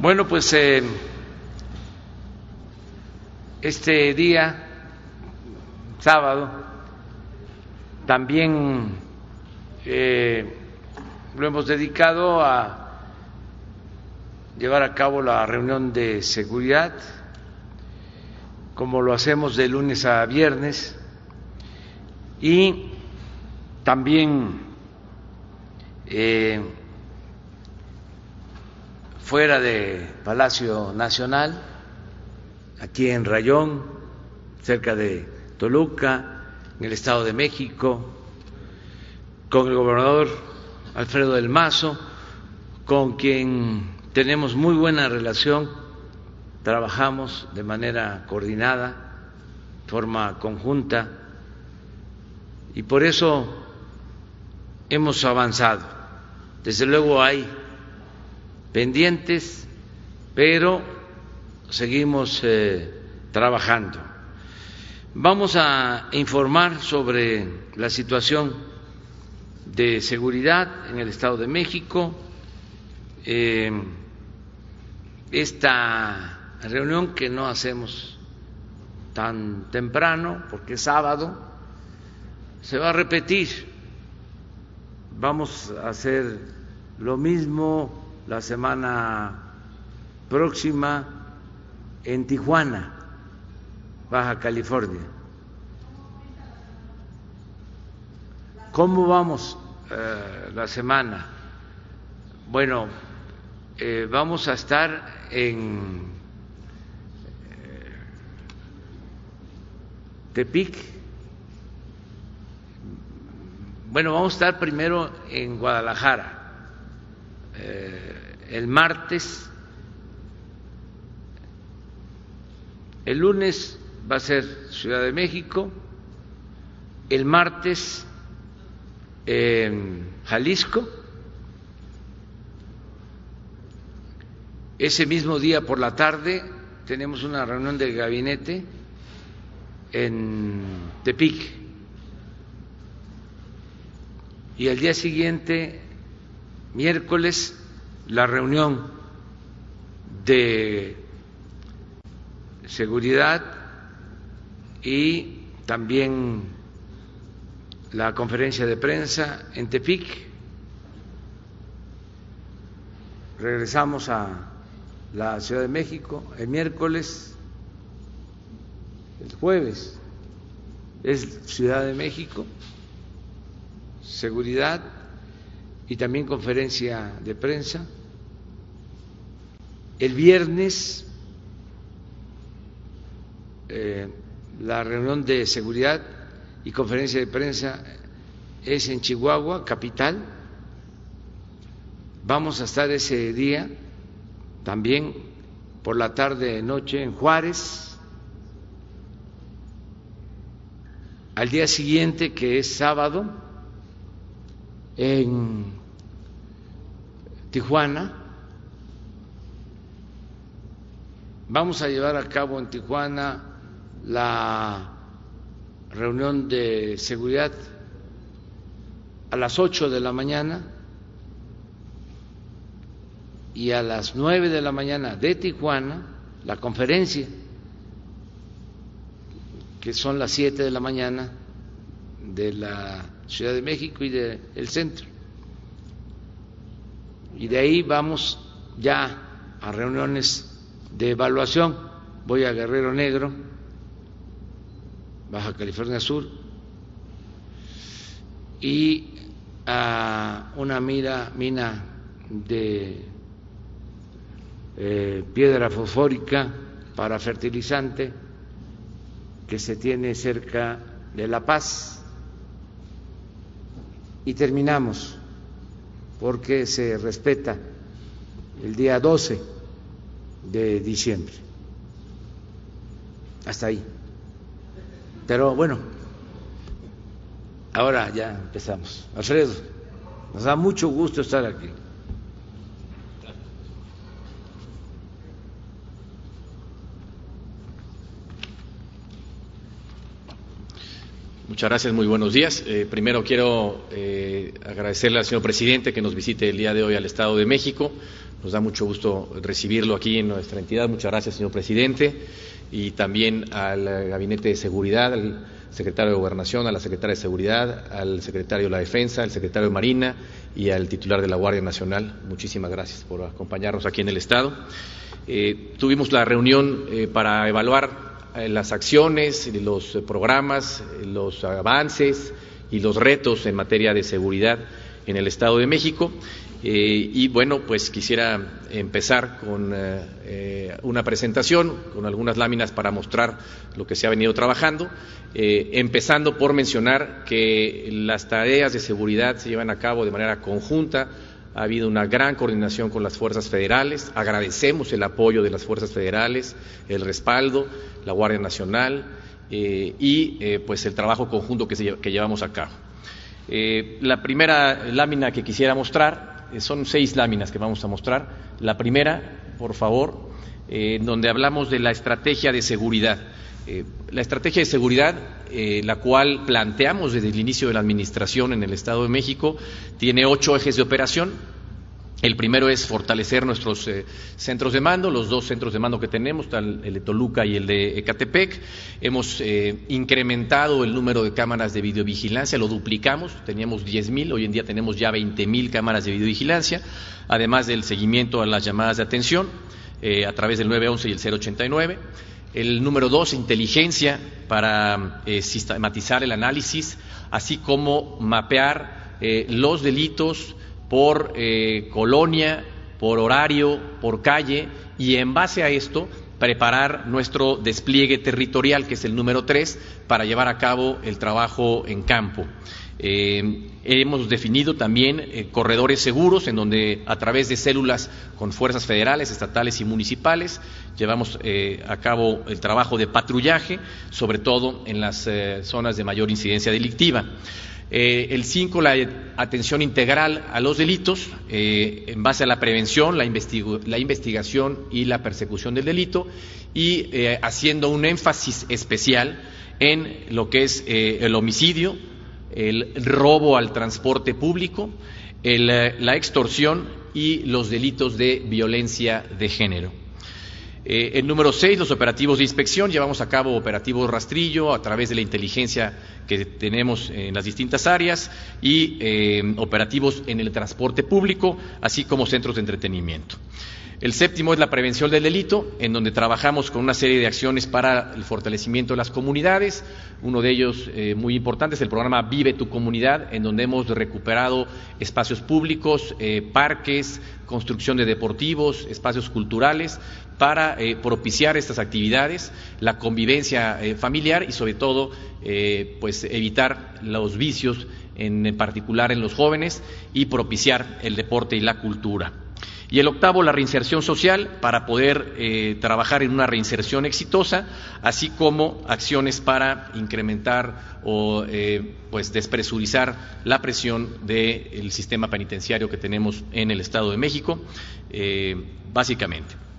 Bueno, pues eh, este día, sábado, también eh, lo hemos dedicado a llevar a cabo la reunión de seguridad, como lo hacemos de lunes a viernes, y también eh, fuera de Palacio Nacional, aquí en Rayón, cerca de Toluca, en el Estado de México, con el gobernador Alfredo del Mazo, con quien tenemos muy buena relación, trabajamos de manera coordinada, forma conjunta, y por eso hemos avanzado. Desde luego hay pendientes, pero seguimos eh, trabajando. Vamos a informar sobre la situación de seguridad en el Estado de México. Eh, esta reunión que no hacemos tan temprano, porque es sábado, se va a repetir. Vamos a hacer lo mismo la semana próxima en Tijuana, Baja California. ¿Cómo vamos eh, la semana? Bueno, eh, vamos a estar en eh, Tepic. Bueno, vamos a estar primero en Guadalajara el martes, el lunes va a ser Ciudad de México, el martes Jalisco, ese mismo día por la tarde tenemos una reunión de gabinete en Tepic. Y al día siguiente, miércoles, la reunión de seguridad y también la conferencia de prensa en Tepic. Regresamos a la Ciudad de México el miércoles, el jueves es Ciudad de México, seguridad y también conferencia de prensa. El viernes eh, la reunión de seguridad y conferencia de prensa es en Chihuahua, capital. Vamos a estar ese día también por la tarde noche en Juárez. Al día siguiente, que es sábado, en Tijuana, Vamos a llevar a cabo en Tijuana la reunión de seguridad a las 8 de la mañana y a las 9 de la mañana de Tijuana la conferencia, que son las 7 de la mañana de la Ciudad de México y del centro. Y de ahí vamos ya a reuniones de evaluación. Voy a Guerrero Negro, Baja California Sur, y a una mira, mina de eh, piedra fosfórica para fertilizante que se tiene cerca de La Paz. Y terminamos porque se respeta el día 12 de diciembre. Hasta ahí. Pero bueno, ahora ya empezamos. Alfredo, nos da mucho gusto estar aquí. Muchas gracias, muy buenos días. Eh, primero quiero eh, agradecerle al señor presidente que nos visite el día de hoy al Estado de México Nos da mucho gusto recibirlo aquí en nuestra entidad. Muchas gracias, señor presidente, y también al Gabinete de Seguridad, al secretario de Gobernación, a la secretaria de Seguridad, al secretario de la Defensa, al secretario de Marina y al titular de la Guardia Nacional. Muchísimas gracias por acompañarnos aquí en el Estado. Eh, tuvimos la reunión eh, para evaluar eh, las acciones, los programas, los avances y los retos en materia de seguridad en el Estado de México. Eh, y bueno, pues quisiera empezar con eh, eh, una presentación, con algunas láminas para mostrar lo que se ha venido trabajando, empezando por mencionar que las tareas de seguridad se llevan a cabo de manera conjunta. Ha habido una gran coordinación con las fuerzas federales. Agradecemos el apoyo de las fuerzas federales, el respaldo, la Guardia Nacional y pues el trabajo conjunto que, que llevamos a cabo. la primera lámina que quisiera mostrar son seis láminas que vamos a mostrar. La primera, por favor, eh, donde hablamos de la estrategia de seguridad. Eh, la estrategia de seguridad, la cual planteamos desde el inicio de la Administración en el Estado de México, tiene ocho ejes de operación el primero es fortalecer nuestros eh, centros de mando, los dos centros de mando que tenemos, el, de Toluca y el de Ecatepec. Hemos eh, incrementado el número de cámaras de videovigilancia, lo duplicamos, teníamos 10.000, hoy en día tenemos ya 20.000 cámaras de videovigilancia, además del seguimiento a las llamadas de atención eh, a través del 911 y el 089. El número dos, inteligencia para sistematizar el análisis, así como mapear los delitos, por eh, colonia, por horario, por calle y en base a esto preparar nuestro despliegue territorial, que es el número tres, para llevar a cabo el trabajo en campo. Eh, hemos definido también eh, corredores seguros en donde a través de células con fuerzas federales, estatales y municipales llevamos a cabo el trabajo de patrullaje, sobre todo en las zonas de mayor incidencia delictiva. Eh, el 5, la atención integral a los delitos eh, en base a la prevención, la, investigación y la persecución del delito y eh, haciendo un énfasis especial en lo que es el homicidio, el robo al transporte público, la extorsión y los delitos de violencia de género. Eh, el número seis, los operativos de inspección. Llevamos a cabo operativos rastrillo a través de la inteligencia que tenemos en las distintas áreas y eh, operativos en el transporte público, así como centros de entretenimiento. El séptimo es la prevención del delito, en donde trabajamos con una serie de acciones para el fortalecimiento de las comunidades. Uno de ellos eh, muy importante es el programa Vive tu comunidad, en donde hemos recuperado espacios públicos, eh, parques, construcción de deportivos, espacios culturales, para eh, propiciar estas actividades, la convivencia familiar y sobre todo pues evitar los vicios, en particular en los jóvenes, y propiciar el deporte y la cultura. Y el octavo, la reinserción social, para poder eh, trabajar en una reinserción exitosa, así como acciones para incrementar o eh, pues despresurizar la presión del sistema penitenciario que tenemos en el Estado de México, eh, básicamente.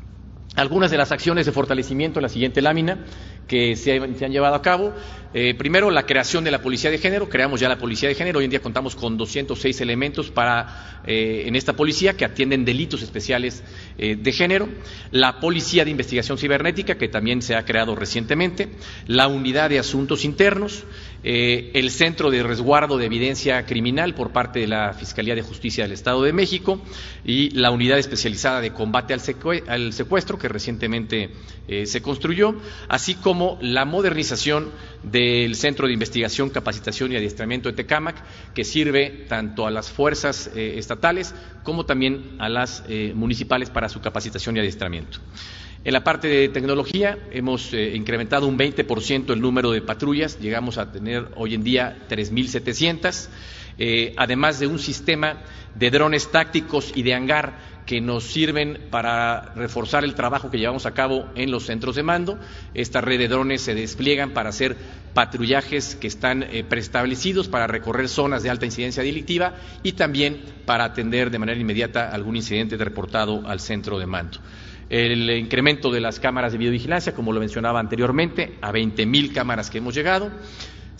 Algunas de las acciones de fortalecimiento en la siguiente lámina que se, han llevado a cabo. Eh, primero, la creación de la Policía de Género. Creamos ya la Policía de Género. Hoy en día contamos con 206 elementos para, eh, en esta policía que atienden delitos especiales eh, de género. La Policía de Investigación Cibernética, que también se ha creado recientemente. La Unidad de Asuntos Internos. el Centro de Resguardo de Evidencia Criminal por parte de la Fiscalía de Justicia del Estado de México y la Unidad Especializada de Combate al, Secuestro, que recientemente se construyó, así como la modernización del Centro de Investigación, Capacitación y Adiestramiento de Tecámac, que sirve tanto a las fuerzas eh, estatales como también a las eh, municipales para su capacitación y adiestramiento. En la parte de tecnología hemos eh, incrementado un 20% el número de patrullas, llegamos a tener hoy en día 3.700, además de un sistema de drones tácticos y de hangar que nos sirven para reforzar el trabajo que llevamos a cabo en los centros de mando. Esta red de drones se despliegan para hacer patrullajes que están eh, preestablecidos para recorrer zonas de alta incidencia delictiva y también para atender de manera inmediata algún incidente reportado al centro de mando. El incremento de las cámaras de videovigilancia, como lo mencionaba anteriormente, a 20.000 cámaras que hemos llegado.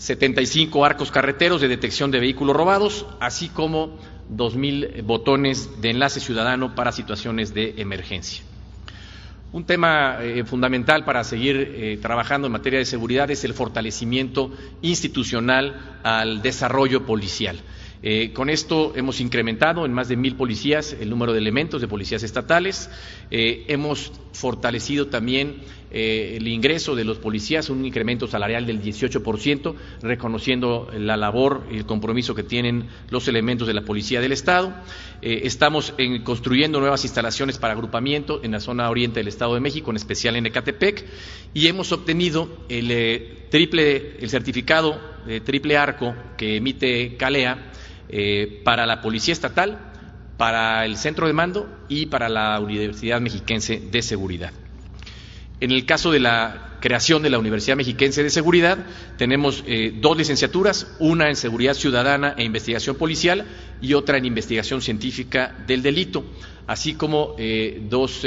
75 arcos carreteros de detección de vehículos robados, así como 2.000 botones de enlace ciudadano para situaciones de emergencia. Un tema eh, fundamental para seguir eh, trabajando en materia de seguridad es el fortalecimiento institucional al desarrollo policial. Eh, con esto hemos incrementado en más de mil policías el número de elementos de policías estatales. Hemos fortalecido también eh, el ingreso de los policías, un incremento salarial del 18%, reconociendo la labor y el compromiso que tienen los elementos de la Policía del Estado. estamos construyendo nuevas instalaciones para agrupamiento en la zona oriente del Estado de México, en especial en Ecatepec, y hemos obtenido el triple, el certificado de triple arco que emite CALEA eh, para la Policía Estatal, para el Centro de Mando y para la Universidad Mexiquense de Seguridad. En el caso de la creación de la Universidad Mexiquense de Seguridad, tenemos eh, dos licenciaturas, una en Seguridad Ciudadana e Investigación Policial y otra en Investigación Científica del Delito, así como eh, dos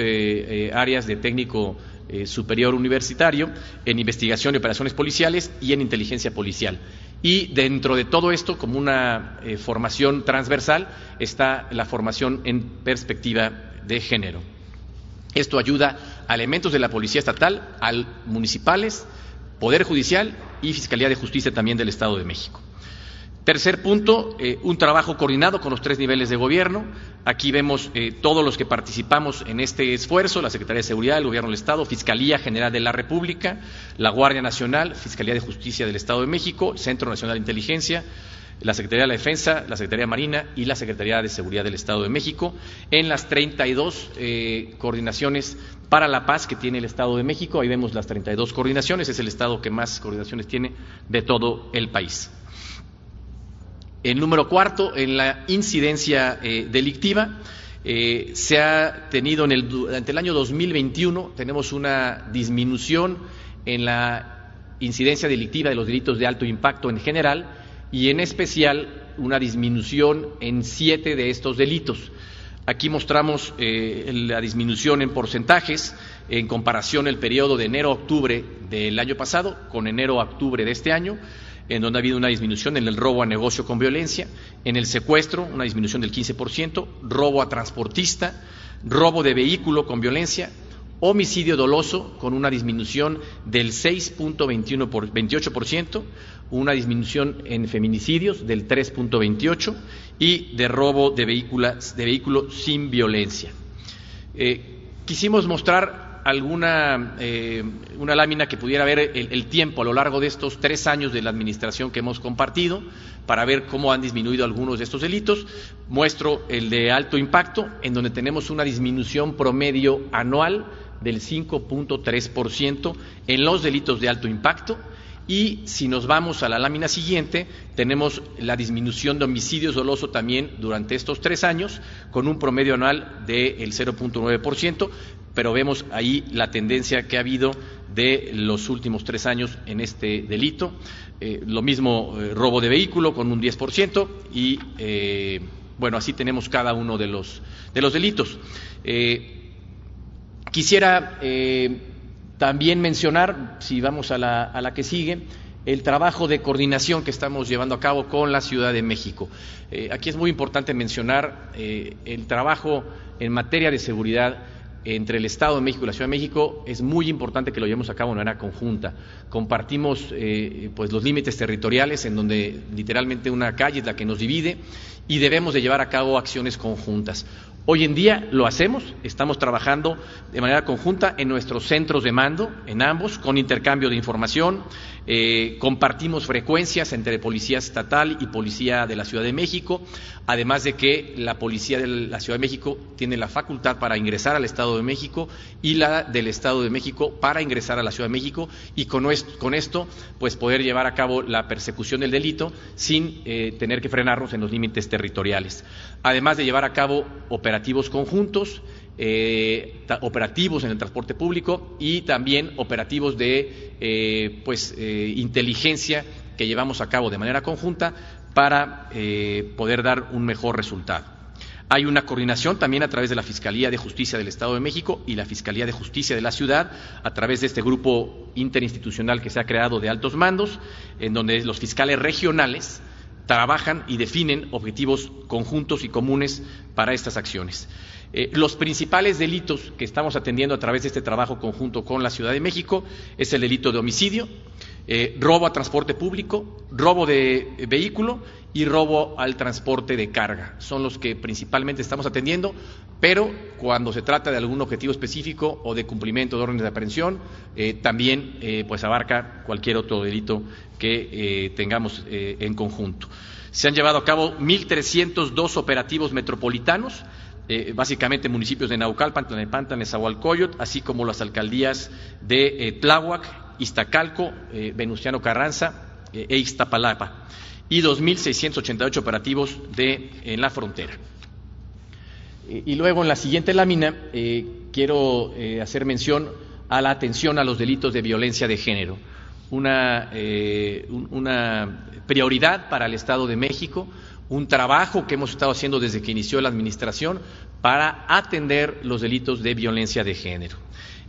áreas de técnico superior universitario en Investigación y Operaciones Policiales y en Inteligencia Policial. Y dentro de todo esto, como una eh, formación transversal, está la formación en perspectiva de género. Esto ayuda a elementos de la Policía Estatal, al municipales, Poder Judicial y Fiscalía de Justicia también del Estado de México. Tercer punto, eh, un trabajo coordinado con los tres niveles de gobierno. Aquí vemos eh, todos los que participamos en este esfuerzo, la Secretaría de Seguridad, el Gobierno del Estado, Fiscalía General de la República, la Guardia Nacional, Fiscalía de Justicia del Estado de México, Centro Nacional de Inteligencia, la Secretaría de la Defensa, la Secretaría Marina y la Secretaría de Seguridad del Estado de México, en las 32 eh, coordinaciones para la paz que tiene el Estado de México. Ahí vemos las 32 coordinaciones, es el Estado que más coordinaciones tiene de todo el país. El número cuarto, en la incidencia eh, delictiva, eh, se ha tenido en el, durante el año 2021, tenemos una disminución en la incidencia delictiva de los delitos de alto impacto en general y en especial una disminución en siete de estos delitos. Aquí mostramos eh, la disminución en porcentajes en comparación el periodo de enero a octubre del año pasado con enero a octubre de este año en donde ha habido una disminución en el robo a negocio con violencia, en el secuestro, una disminución del 15%, robo a transportista, robo de vehículo con violencia, homicidio doloso con una disminución del 6.21 por 28%, una disminución en feminicidios del 3.28 y de robo de, de vehículo sin violencia. Eh, quisimos mostrar alguna eh, una lámina que pudiera ver el, tiempo a lo largo de estos tres años de la administración que hemos compartido para ver cómo han disminuido algunos de estos delitos. Muestro el de alto impacto, en donde tenemos una disminución promedio anual del 5.3% en los delitos de alto impacto. Y si nos vamos a la lámina siguiente, tenemos la disminución de homicidios doloso también durante estos tres años, con un promedio anual del 0.9%, pero vemos ahí la tendencia que ha habido de los últimos tres años en este delito. Eh, lo mismo eh, robo de vehículo con un 10% y, eh, bueno, así tenemos cada uno de los, de los delitos. quisiera también mencionar, si vamos a la, a la que sigue, el trabajo de coordinación que estamos llevando a cabo con la Ciudad de México. aquí es muy importante mencionar el trabajo en materia de seguridad entre el Estado de México y la Ciudad de México es muy importante que lo llevemos a cabo de manera conjunta. Compartimos eh, pues los límites territoriales en donde literalmente una calle es la que nos divide y debemos de llevar a cabo acciones conjuntas. Hoy en día lo hacemos, estamos trabajando de manera conjunta en nuestros centros de mando, en ambos, con intercambio de información, eh, compartimos frecuencias entre Policía Estatal y Policía de la Ciudad de México, además de que la Policía de la Ciudad de México tiene la facultad para ingresar al Estado de México y la del Estado de México para ingresar a la Ciudad de México y con, esto pues poder llevar a cabo la persecución del delito sin eh, tener que frenarnos en los límites territoriales. Además de llevar a cabo operativos conjuntos, eh, operativos en el transporte público y también operativos de eh, pues, eh, inteligencia que llevamos a cabo de manera conjunta para poder dar un mejor resultado. Hay una coordinación también a través de la Fiscalía de Justicia del Estado de México y la Fiscalía de Justicia de la Ciudad, a través de este grupo interinstitucional que se ha creado de altos mandos, en donde los fiscales regionales trabajan y definen objetivos conjuntos y comunes para estas acciones. Eh, los principales delitos que estamos atendiendo a través de este trabajo conjunto con la Ciudad de México es el delito de homicidio, eh, robo a transporte público, robo de vehículo y robo al transporte de carga. Son los que principalmente estamos atendiendo, pero cuando se trata de algún objetivo específico o de cumplimiento de órdenes de aprehensión, eh, también pues abarca cualquier otro delito que tengamos en conjunto. Se han llevado a cabo 1.302 operativos metropolitanos eh, básicamente municipios de Naucalpan, Tlanepantla, Nezahualcóyotl, así como las alcaldías de eh, Tláhuac, Iztacalco, eh, Venustiano Carranza e Iztapalapa, y 2.688 operativos de, en la frontera. Y luego en la siguiente lámina quiero hacer mención a la atención a los delitos de violencia de género, una, una prioridad para el Estado de México, un trabajo que hemos estado haciendo desde que inició la Administración para atender los delitos de violencia de género.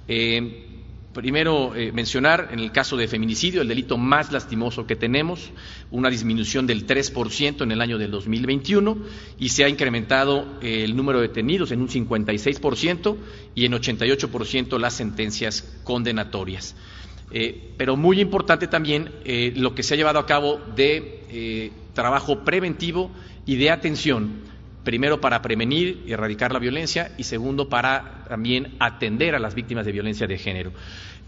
Eh, primero, eh, mencionar en el caso de feminicidio, el delito más lastimoso que tenemos, una disminución del 3% en el año del 2021 y se ha incrementado el número de detenidos en un 56% y en 88% las sentencias condenatorias. Eh, pero muy importante también lo que se ha llevado a cabo de trabajo preventivo y de atención, primero para prevenir y erradicar la violencia y segundo para también atender a las víctimas de violencia de género.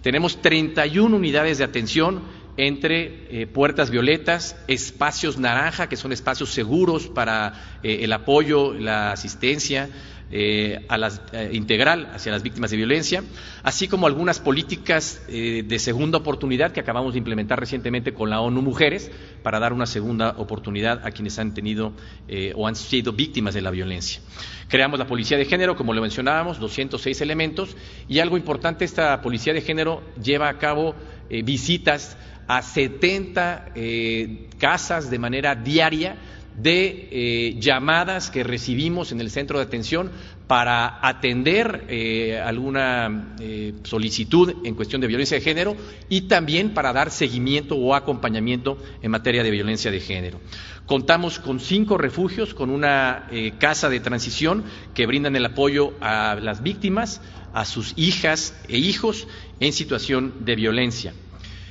Tenemos 31 unidades de atención entre eh, puertas violetas, espacios naranja, que son espacios seguros para eh, el apoyo, la asistencia, eh, a las, eh, integral hacia las víctimas de violencia, así como algunas políticas eh, de segunda oportunidad que acabamos de implementar recientemente con la ONU Mujeres para dar una segunda oportunidad a quienes han tenido o han sido víctimas de la violencia. Creamos la Policía de Género, como lo mencionábamos, 206 elementos, y algo importante, esta Policía de Género lleva a cabo visitas a 70 casas de manera diaria de eh, llamadas que recibimos en el centro de atención para atender eh, alguna eh, solicitud en cuestión de violencia de género y también para dar seguimiento o acompañamiento en materia de violencia de género. Contamos con cinco refugios, con una casa de transición que brindan el apoyo a las víctimas, a sus hijas e hijos en situación de violencia.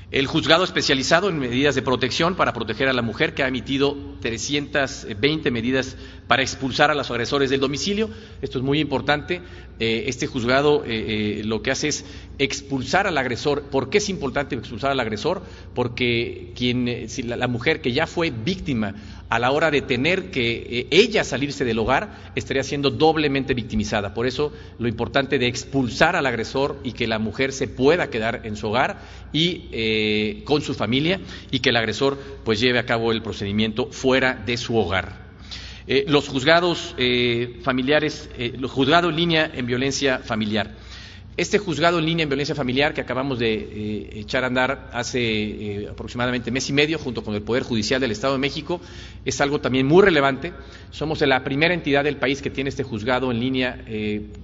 El juzgado especializado en medidas de protección para proteger a la mujer, que ha emitido 320 medidas para expulsar a los agresores del domicilio. Esto es muy importante. Eh, este juzgado eh, eh, lo que hace es expulsar al agresor. ¿Por qué es importante expulsar al agresor? Porque quien, la, mujer que ya fue víctima a la hora de tener que ella salirse del hogar, estaría siendo doblemente victimizada. Por eso lo importante de expulsar al agresor y que la mujer se pueda quedar en su hogar y con su familia y que el agresor pues lleve a cabo el procedimiento fuera de su hogar. Eh, los juzgados eh, familiares, eh, los juzgados en línea en violencia familiar. Este juzgado en línea en violencia familiar que acabamos de echar a andar hace aproximadamente mes y medio junto con el Poder Judicial del Estado de México es algo también muy relevante. Somos la primera entidad del país que tiene este juzgado en línea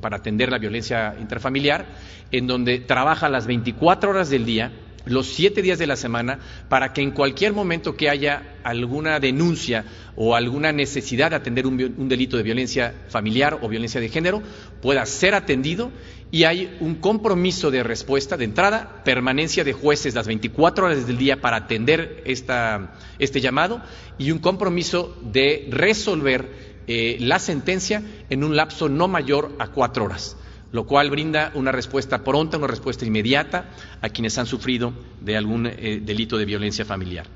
para atender la violencia intrafamiliar, en donde trabaja las 24 horas del día los siete días de la semana para que en cualquier momento que haya alguna denuncia o alguna necesidad de atender un, delito de violencia familiar o violencia de género pueda ser atendido y hay un compromiso de respuesta de entrada, permanencia de jueces las 24 horas del día para atender este llamado y un compromiso de resolver eh, la sentencia en un lapso no mayor a cuatro horas lo cual brinda una respuesta pronta, una respuesta inmediata a quienes han sufrido de algún eh, delito de violencia familiar.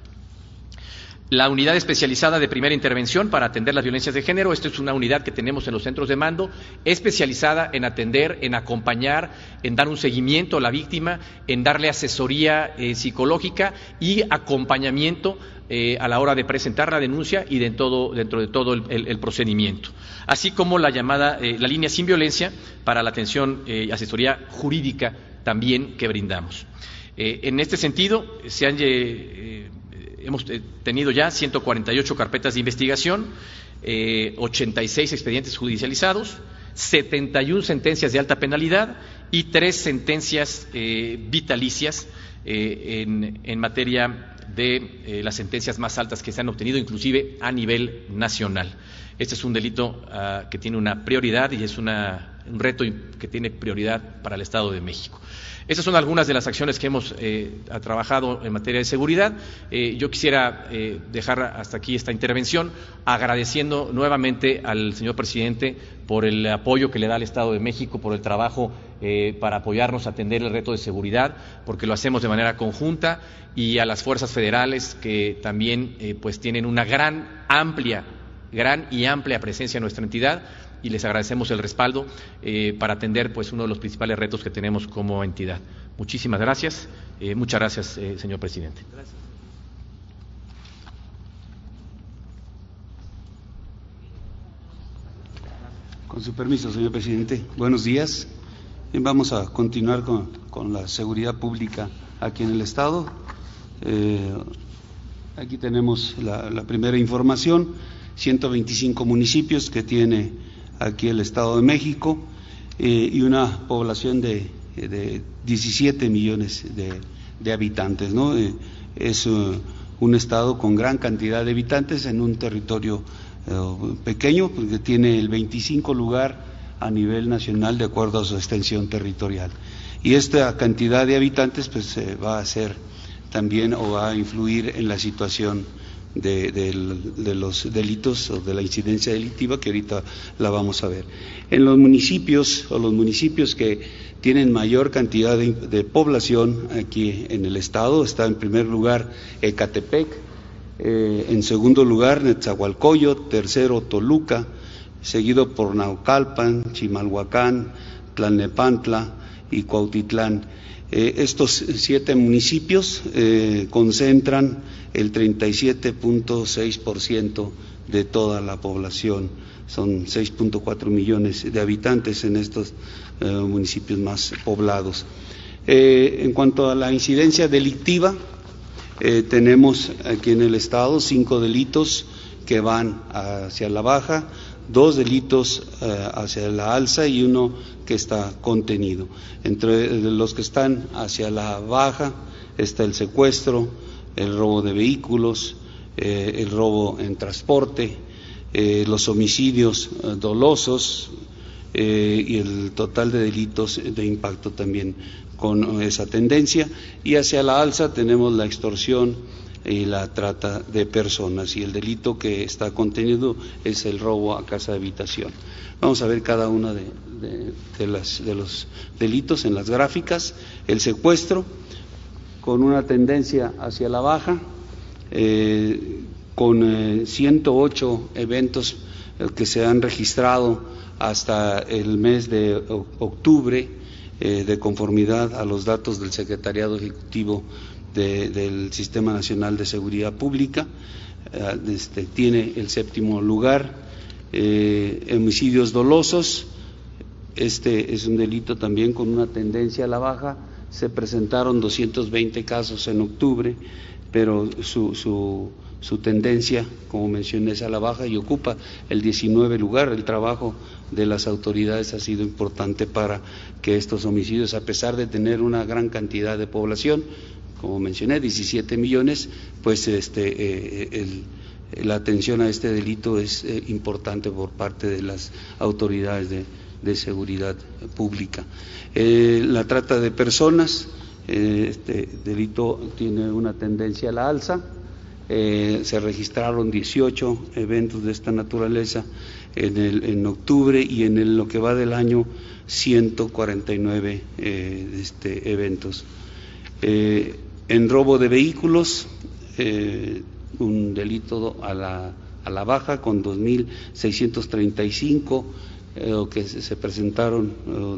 La unidad especializada de primera intervención para atender las violencias de género, esta es una unidad que tenemos en los centros de mando, especializada en atender, en acompañar, en dar un seguimiento a la víctima, en darle asesoría eh, psicológica y acompañamiento eh, a la hora de presentar la denuncia y de todo, dentro de todo el, procedimiento, así como la llamada eh, la línea sin violencia para la atención y asesoría jurídica también que brindamos. en este sentido, se han, hemos tenido ya 148 carpetas de investigación, 86 expedientes judicializados, 71 sentencias de alta penalidad y tres sentencias vitalicias en, en, materia de las sentencias más altas que se han obtenido, inclusive a nivel nacional. Este es un delito ah, que tiene una prioridad y es un reto que tiene prioridad para el Estado de México. Estas son algunas de las acciones que hemos eh, trabajado en materia de seguridad. Eh, yo quisiera eh, dejar hasta aquí esta intervención agradeciendo nuevamente al señor presidente por el apoyo que le da al Estado de México, por el trabajo para apoyarnos a atender el reto de seguridad, porque lo hacemos de manera conjunta, y a las fuerzas federales que también pues tienen una gran, amplia gran y amplia presencia en nuestra entidad y les agradecemos el respaldo eh, para atender pues uno de los principales retos que tenemos como entidad. Muchísimas gracias. Eh, muchas gracias, eh, señor presidente. Con su permiso, señor presidente. Buenos días. vamos a continuar con, la seguridad pública aquí en el Estado. aquí tenemos la primera información. 125 municipios que tiene aquí el Estado de México eh, y una población de, 17 millones de, habitantes. ¿no? Eh, es uh, un Estado con gran cantidad de habitantes en un territorio pequeño, porque tiene el 25 lugar a nivel nacional de acuerdo a su extensión territorial. Y esta cantidad de habitantes pues va a ser también o va a influir en la situación de, los delitos o de la incidencia delictiva que ahorita la vamos a ver. En los municipios o los municipios que tienen mayor cantidad de, población aquí en el estado está en primer lugar Ecatepec, eh, en segundo lugar Netzahualcoyo, tercero Toluca, seguido por Naucalpan, Chimalhuacán, Tlalnepantla y Cuautitlán. Eh, estos siete municipios eh, concentran el 37.6% de toda la población. Son 6.4 millones de habitantes en estos eh, municipios más poblados. en cuanto a la incidencia delictiva, tenemos aquí en el Estado cinco delitos que van hacia la baja, dos delitos eh, hacia la alza y uno que está contenido. Entre los que están hacia la baja está el secuestro, el robo de vehículos, eh, el robo en transporte, eh, los homicidios dolosos y el total de delitos de impacto también con esa tendencia. Y hacia la alza tenemos la extorsión, y la trata de personas y el delito que está contenido es el robo a casa de habitación. Vamos a ver cada uno de, de, los delitos en las gráficas. El secuestro con una tendencia hacia la baja, eh, con 108 eh, eventos eh, que se han registrado hasta el mes de octubre, de conformidad a los datos del Secretariado Ejecutivo del Sistema Nacional de Seguridad Pública, eh, este, tiene el séptimo lugar. Eh, homicidios dolosos, este es un delito también con una tendencia a la baja. Se presentaron 220 casos en octubre, pero su, su, su tendencia, como mencioné, es a la baja y ocupa el 19 lugar. El trabajo de las autoridades ha sido importante para que estos homicidios, a pesar de tener una gran cantidad de población, como mencioné, 17 millones, pues este, eh, la atención a este delito es eh, importante por parte de las autoridades de, seguridad pública. Eh, la trata de personas, este delito tiene una tendencia a la alza. se registraron 18 eventos de esta naturaleza en octubre y en lo que va del año 149 este, eventos. En robo de vehículos, eh, un delito a la, a la baja con 2.635 eh, que se presentaron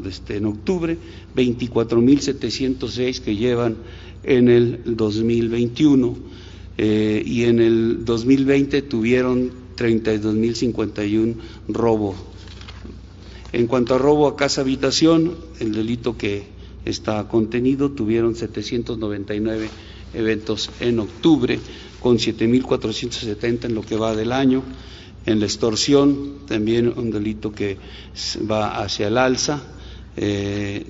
este, en octubre, 24.706 que llevan en el 2021 eh, y en el 2020 tuvieron 32.051 robos. En cuanto a robo a casa habitación, el delito que está contenido. Tuvieron 799 eventos en octubre, con 7.470 en lo que va del año. En la extorsión, también un delito que va hacia el alza. Eh,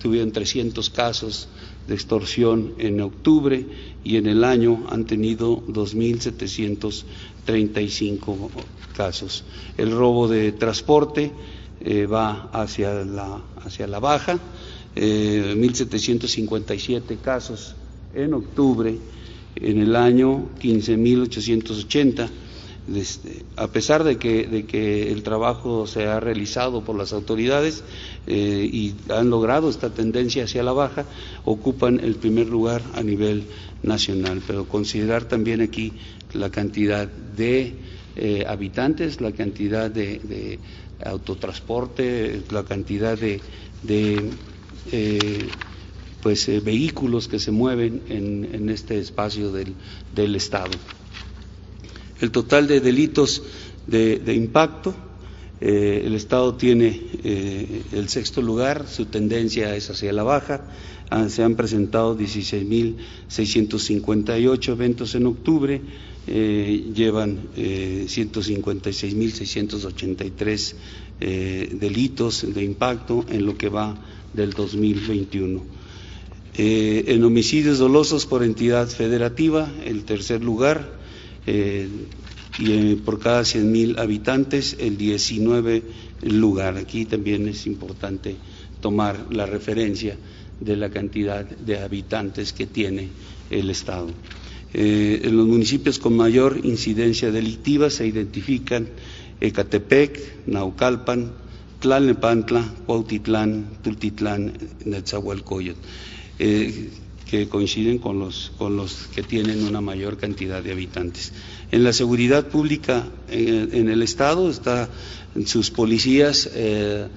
tuvieron 300 casos de extorsión en octubre y en el año han tenido 2.735 casos. El robo de transporte eh, va hacia la, hacia la baja, 1.757 eh, casos en octubre, en el año 15.880 este, a pesar de que, de el trabajo se ha realizado por las autoridades eh, y han logrado esta tendencia hacia la baja, ocupan el primer lugar a nivel nacional. Pero considerar también aquí la cantidad de eh, habitantes, la cantidad de, autotransporte, la cantidad de, eh, pues, vehículos que se mueven en, este espacio del Estado el total de delitos de, impacto. Eh, el Estado tiene eh, el sexto lugar, su tendencia es hacia la baja. Ah, se han presentado 16.658 eventos en octubre, eh, llevan 156.683 delitos de impacto en lo que va del 2021. en homicidios dolosos por entidad federativa, el tercer lugar, eh, y eh, por cada 100.000 habitantes el 19 lugar. Aquí también es importante tomar la referencia de la cantidad de habitantes que tiene el Estado. Eh, en los municipios con mayor incidencia delictiva se identifican Ecatepec, Naucalpan, Tlalnepantla, Cuautitlán, Tultitlán, Netzahualcoyot que coinciden con los, con los que tienen una mayor cantidad de habitantes. En la seguridad pública en, el Estado están sus policías eh,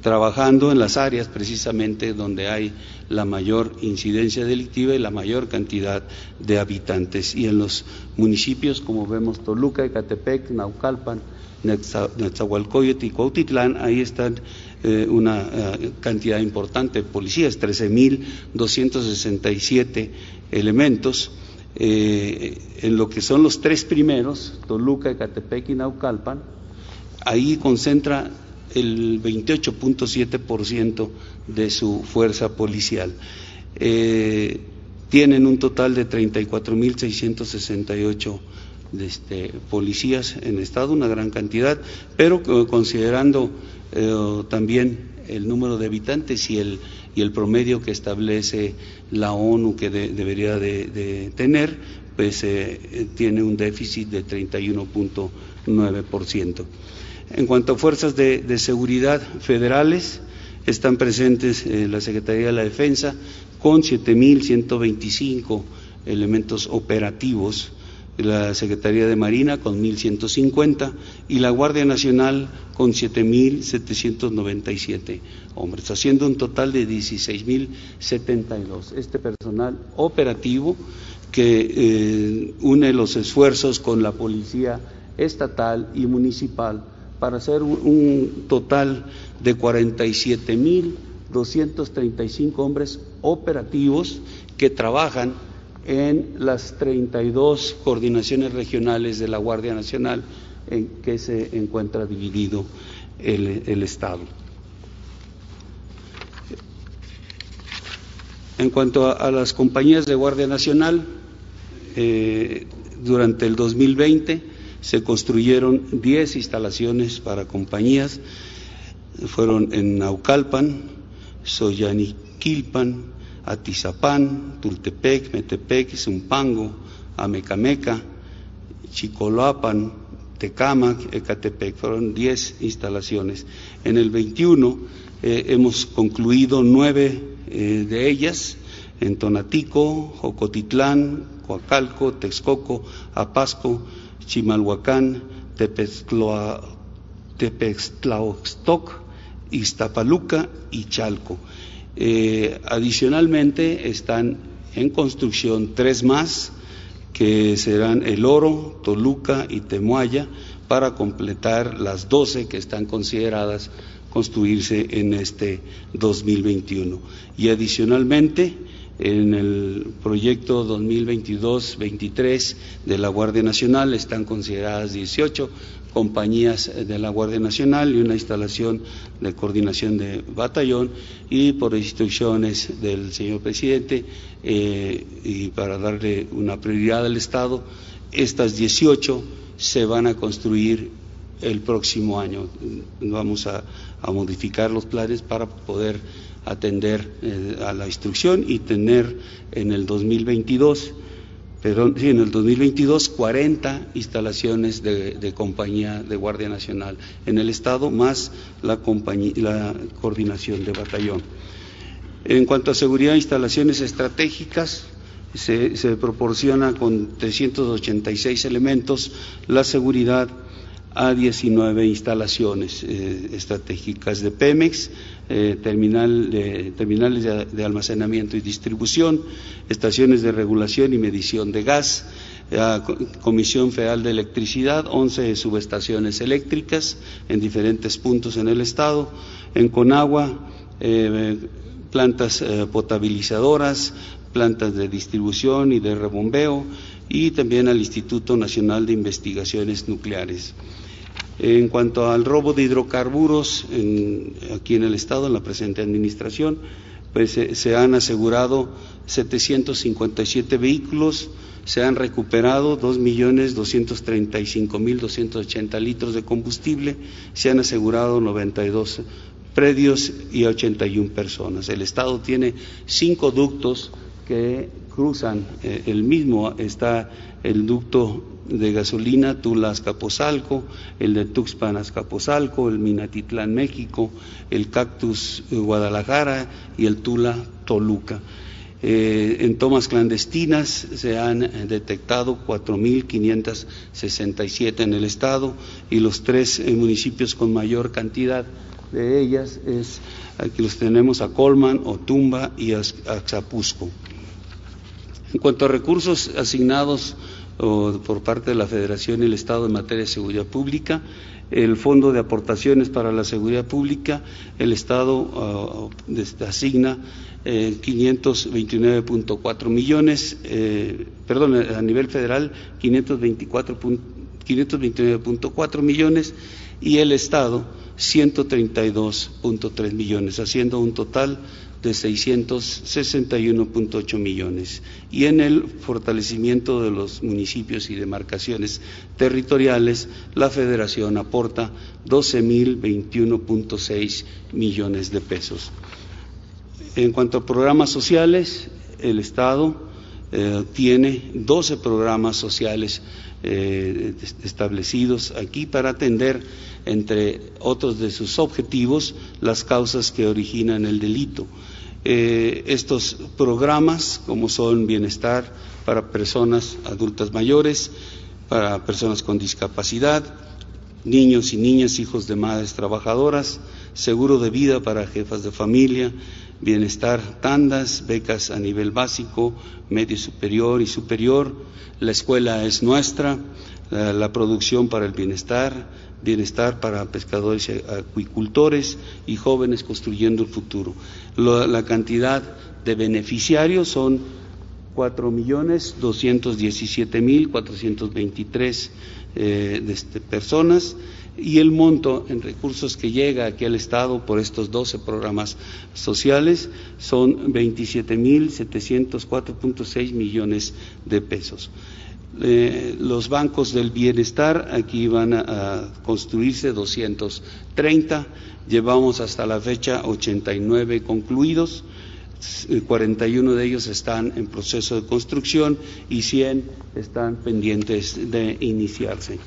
trabajando en las áreas precisamente donde hay la mayor incidencia delictiva y la mayor cantidad de habitantes. Y en los municipios, como vemos, Toluca, Ecatepec, Naucalpan, Netzahualcoyot y Cuautitlán, ahí están eh, una eh, cantidad importante de policías, 13.267 elementos. Eh, en lo que son los tres primeros, Toluca, Ecatepec y Naucalpan, ahí concentra el 28.7% de su fuerza policial. tienen un total de 34.668 este, policías en estado, una gran cantidad, pero considerando eh, también el número de habitantes y el, y el promedio que establece la ONU que debería de, tener, pues eh, tiene un déficit de 31.9%. En cuanto a fuerzas de, seguridad federales, están presentes eh, la Secretaría de la Defensa con 7.125 elementos operativos la Secretaría de Marina con 1.150 y la Guardia Nacional con 7.797 hombres, haciendo un total de 16.072. Este personal operativo que eh, une los esfuerzos con la Policía Estatal y Municipal para hacer un, un total de 47.235 hombres operativos que trabajan en las 32 coordinaciones regionales de la Guardia Nacional en que se encuentra dividido el, Estado. En cuanto a, las compañías de Guardia Nacional, eh, durante el 2020 se construyeron 10 instalaciones para compañías, fueron en Naucalpan, Soyaniquilpan, Atizapán, Tultepec, Metepec, Zumpango, Amecameca, Chicoloapan, Tecámac, Ecatepec. Fueron 10 instalaciones. En el 21 eh, hemos concluido nueve eh, de ellas en Tonatico, Jocotitlán, Coacalco, Texcoco, Apasco, Chimalhuacán, Tepextlaoxtoc, Iztapaluca y Chalco. Eh, adicionalmente están en construcción tres más que serán El Oro, Toluca y Temuaya para completar las doce que están consideradas construirse en este 2021. Y adicionalmente, en el proyecto 2022-23 de la Guardia Nacional están consideradas 18 compañías de la Guardia Nacional y una instalación de coordinación de batallón y por instrucciones del señor presidente eh, y para darle una prioridad al Estado, estas 18 se van a construir el próximo año. Vamos a, modificar los planes para poder atender eh, a la instrucción y tener en el 2022 perdón, sí, en el 2022 40 instalaciones de, compañía de Guardia Nacional en el Estado, más la, la coordinación de batallón. En cuanto a seguridad, instalaciones estratégicas, se, se proporciona con 386 elementos la seguridad a 19 instalaciones eh, estratégicas de Pemex, eh, terminales de, almacenamiento y distribución, estaciones de regulación y medición de gas, eh, Comisión Federal de Electricidad, 11 subestaciones eléctricas en diferentes puntos en el Estado, en Conagua, plantas potabilizadoras, plantas de distribución y de rebombeo y también al Instituto Nacional de Investigaciones Nucleares. En cuanto al robo de hidrocarburos aquí en el Estado, en la presente administración, pues se, han asegurado 757 vehículos, se han recuperado 2.235.280 litros de combustible, se han asegurado 92 predios y 81 personas. El Estado tiene cinco ductos que cruzan eh, el mismo, está el ducto de gasolina Tula-Azcapotzalco, el de Tuxpan-Azcapotzalco, el Minatitlán México, el Cactus Guadalajara y el Tula Toluca. Eh, en tomas clandestinas se han detectado 4.567 en el estado y los tres eh, municipios con mayor cantidad de ellas es aquí los tenemos a Colman, Otumba y Axapusco. En cuanto a recursos asignados por parte de la Federación y el Estado en materia de seguridad pública, el Fondo de Aportaciones para la Seguridad Pública, el Estado uh, asigna eh, 529.4 millones, eh, perdón, a nivel federal 529.4 millones y el Estado 132.3 millones, haciendo un total de 661.8 millones y en el fortalecimiento de los municipios y demarcaciones territoriales la federación aporta 12.021.6 millones de pesos. En cuanto a programas sociales, el Estado eh, tiene 12 programas sociales eh, establecidos aquí para atender, entre otros de sus objetivos, las causas que originan el delito. Eh, estos programas, como son bienestar para personas adultas mayores, para personas con discapacidad, niños y niñas, hijos de madres trabajadoras, seguro de vida para jefas de familia, bienestar tandas, becas a nivel básico, medio superior y superior, la escuela es nuestra, la producción para el bienestar, bienestar para pescadores y acuicultores y jóvenes construyendo el futuro. La, cantidad de beneficiarios son cuatro millones doscientos diecisiete mil cuatrocientos veintitrés eh, este, personas y el monto en recursos que llega aquí al Estado por estos 12 programas sociales son 27 mil 704.6 millones de pesos. Eh, los bancos del bienestar, aquí van a, construirse 230, llevamos hasta la fecha 89 concluidos, 41 de ellos están en proceso de construcción y 100 están pendientes de iniciarse.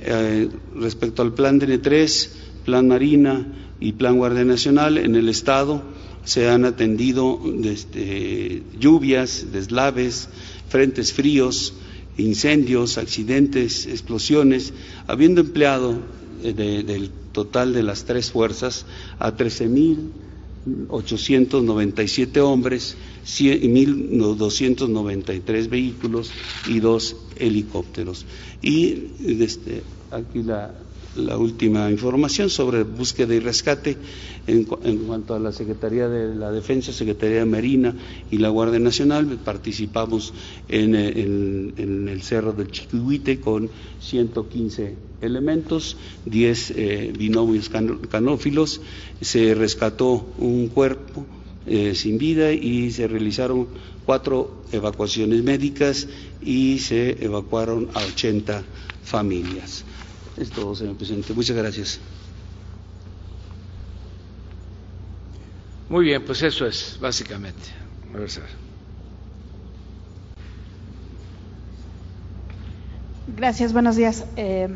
Eh, respecto al plan DN3, plan Marina y plan Guardia Nacional, en el Estado se han atendido desde lluvias, deslaves, frentes fríos, incendios, accidentes, explosiones, habiendo empleado eh, del total de las tres fuerzas a 13.897 hombres, 1.293 vehículos y dos helicópteros. Y este, aquí la la última información sobre búsqueda y rescate en, cuanto a la Secretaría de la Defensa, Secretaría de Marina y la Guardia Nacional. Participamos en, el Cerro del Chiquihuite con 115 elementos, 10 eh, binomios canófilos. Se rescató un cuerpo eh, sin vida y se realizaron cuatro evacuaciones médicas y se evacuaron a 80 familias. Es todo, señor presidente. Muchas gracias. Muy bien, pues eso es, básicamente. A ver, Gracias, buenos días. Eh,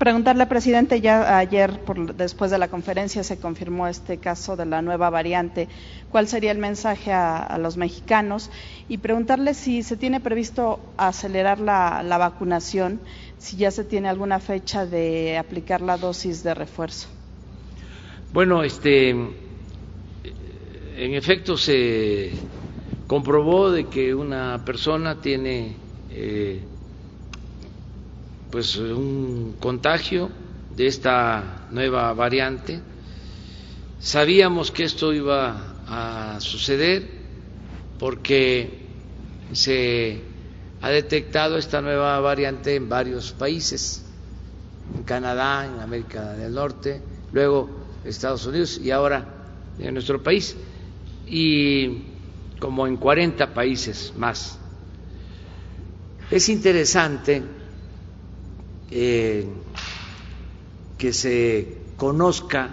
preguntarle, presidente, ya ayer, por, después de la conferencia, se confirmó este caso de la nueva variante. ¿Cuál sería el mensaje a, los mexicanos? Y preguntarle si se tiene previsto acelerar la, la vacunación si ya se tiene alguna fecha de aplicar la dosis de refuerzo. Bueno, este, en efecto se comprobó de que una persona tiene eh, pues un contagio de esta nueva variante. Sabíamos que esto iba a suceder porque se ha detectado esta nueva variante en varios países, en Canadá, en América del Norte, luego Estados Unidos y ahora en nuestro país, y como en 40 países más. Es interesante eh, que se conozca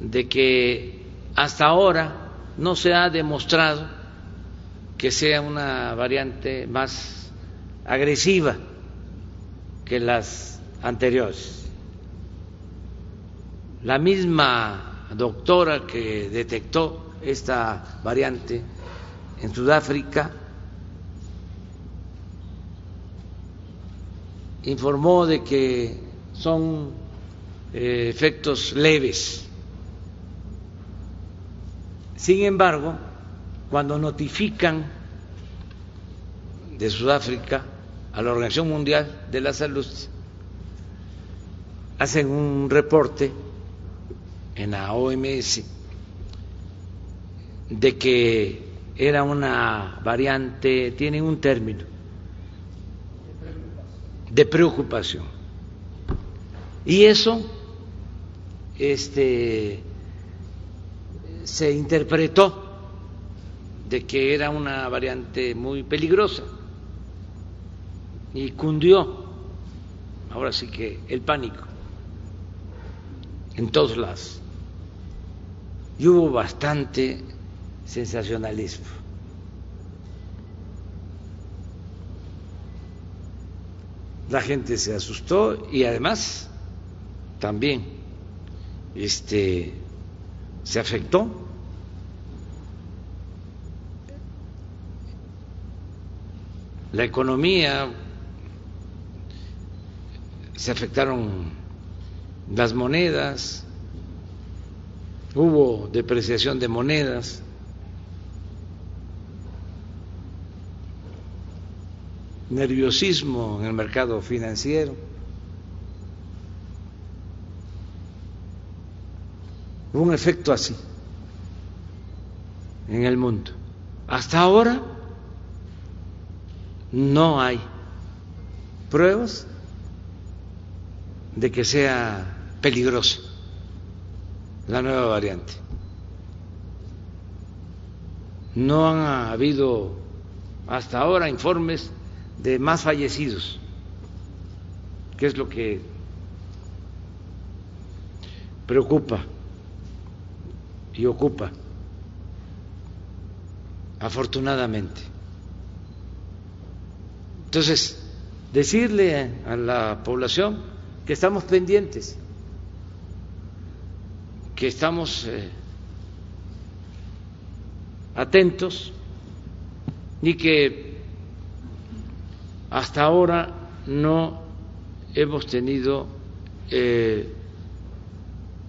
de que hasta ahora no se ha demostrado que sea una variante más agresiva que las anteriores. La misma doctora que detectó esta variante en Sudáfrica informó de que son eh, efectos leves. Sin embargo, cuando notifican de Sudáfrica a la Organización Mundial de la Salud, hacen un reporte en la OMS de que era una variante, tienen un término de preocupación. Y eso este, se interpretó de que era una variante muy peligrosa y cundió, ahora sí que el pánico en todos lados. Y hubo bastante sensacionalismo. La gente se asustó y además también este se afectó. La economía, se afectaron las monedas, hubo depreciación de monedas, nerviosismo en el mercado financiero. Un efecto así en el mundo. Hasta ahora no hay pruebas de que sea peligrosa la nueva variante. No han habido hasta ahora informes de más fallecidos, que es lo que preocupa y ocupa, afortunadamente. Entonces, decirle a la población que estamos pendientes, que estamos eh, atentos y que hasta ahora no hemos tenido eh,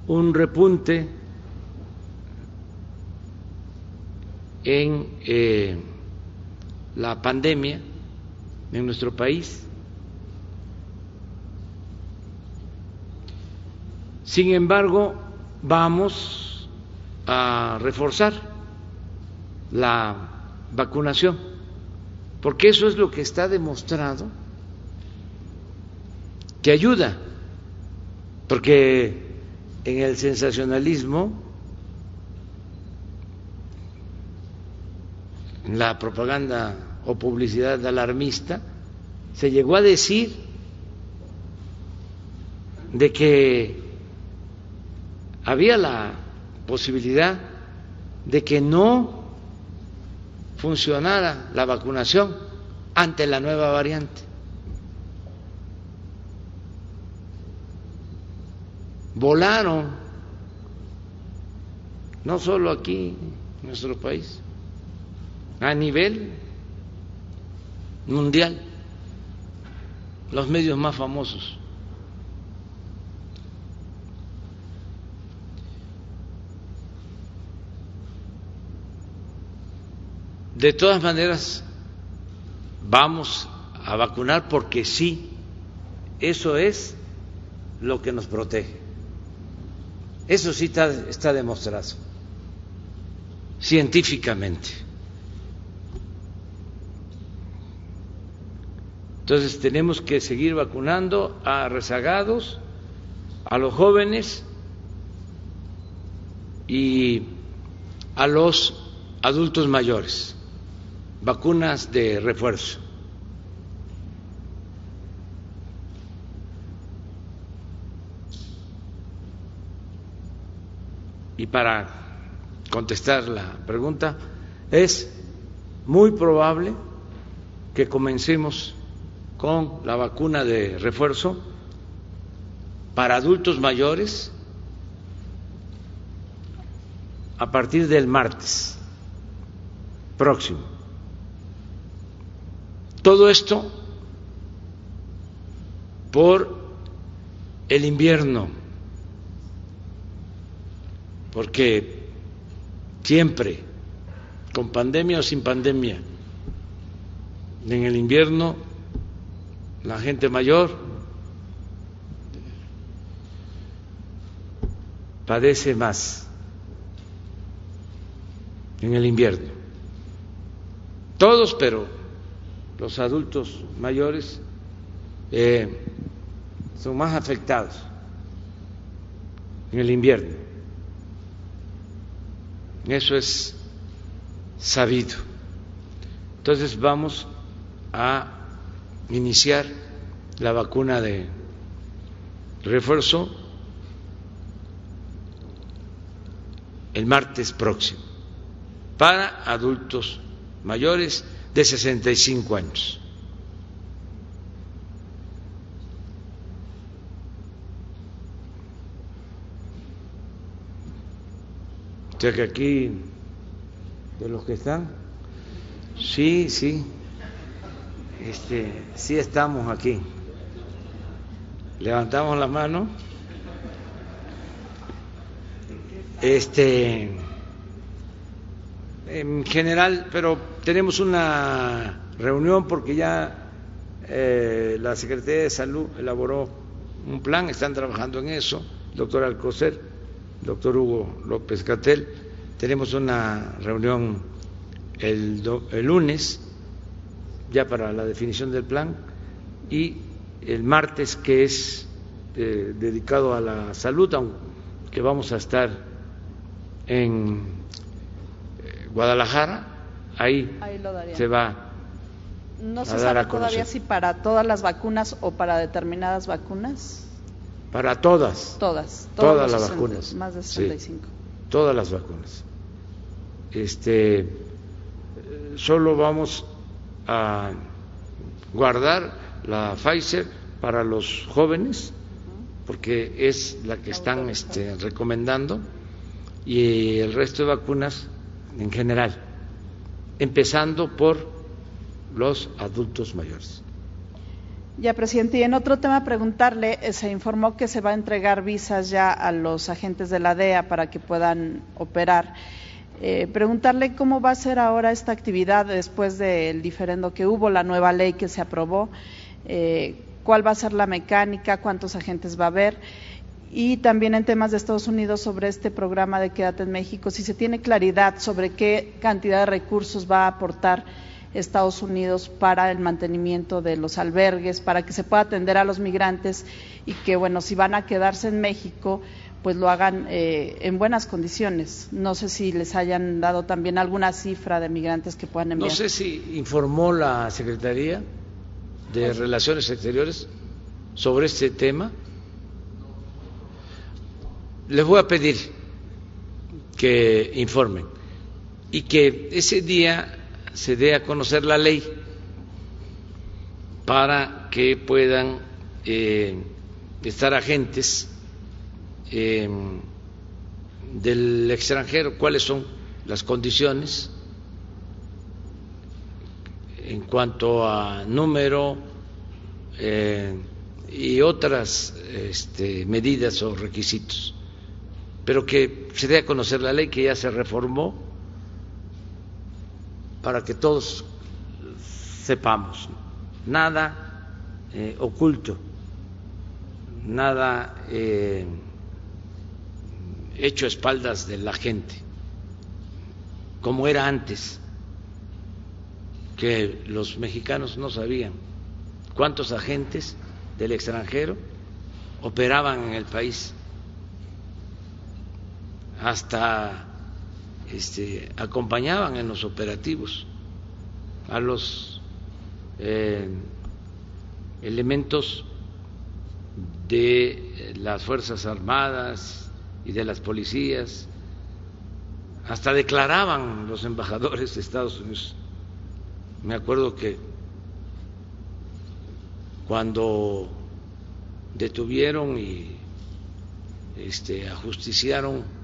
un repunte en eh, la pandemia en nuestro país. Sin embargo, vamos a reforzar la vacunación porque eso es lo que está demostrado que ayuda, porque en el sensacionalismo, en la propaganda o publicidad alarmista, se llegó a decir de que había la posibilidad de que no funcionara la vacunación ante la nueva variante. Volaron, no solo aquí en nuestro país, a nivel mundial, los medios más famosos. De todas maneras, vamos a vacunar porque sí, eso es lo que nos protege. Eso sí está, demostrado científicamente. Entonces tenemos que seguir vacunando a rezagados, a los jóvenes y a los adultos mayores, vacunas de refuerzo. Y para contestar la pregunta, es muy probable que comencemos con la vacuna de refuerzo para adultos mayores a partir del martes próximo. Todo esto por el invierno, porque siempre, con pandemia o sin pandemia, en el invierno la gente mayor padece más en el invierno. Todos, pero los adultos mayores eh, son más afectados en el invierno. Eso es sabido. Entonces vamos a iniciar la vacuna de refuerzo el martes próximo para adultos mayores de 65 años. O sea que aquí, de los que están, sí, sí, este, sí estamos aquí. Levantamos la mano. Este, en general, pero tenemos una reunión porque ya eh, la Secretaría de Salud elaboró un plan, están trabajando en eso, doctor Alcocer, doctor Hugo López Catel. Tenemos una reunión el, lunes ya para la definición del plan y el martes que es eh, dedicado a la salud, aunque vamos a estar en eh, Guadalajara, ahí, se va ¿No se sabe todavía si para todas las vacunas o para determinadas vacunas? Para todas. Todas. Todas las vacunas. Más de 65. todas las vacunas. Este, solo vamos a guardar la Pfizer para los jóvenes, porque es la que están este, recomendando, y el resto de vacunas en general, empezando por los adultos mayores. Ya, presidente, y en otro tema preguntarle, eh, se informó que se va a entregar visas ya a los agentes de la DEA para que puedan operar. Eh, preguntarle cómo va a ser ahora esta actividad después del diferendo que hubo, la nueva ley que se aprobó, eh, cuál va a ser la mecánica, cuántos agentes va a haber Y también en temas de Estados Unidos sobre este programa de Quédate en México, si se tiene claridad sobre qué cantidad de recursos va a aportar Estados Unidos para el mantenimiento de los albergues, para que se pueda atender a los migrantes y que, bueno, si van a quedarse en México, pues lo hagan eh, en buenas condiciones. No sé si les hayan dado también alguna cifra de migrantes que puedan enviar. No sé si informó la Secretaría de pues Relaciones Exteriores sobre este tema les voy a pedir que informen y que ese día se dé a conocer la ley para que puedan eh, estar agentes eh, del extranjero, cuáles son las condiciones en cuanto a número eh, y otras este, medidas o requisitos pero que se dé a conocer la ley que ya se reformó para que todos sepamos, nada eh, oculto, nada eh, hecho a espaldas de la gente, como era antes, que los mexicanos no sabían cuántos agentes del extranjero operaban en el país hasta este, acompañaban en los operativos a los eh, elementos de las Fuerzas Armadas y de las policías, hasta declaraban los embajadores de Estados Unidos. Me acuerdo que cuando detuvieron y este, ajusticiaron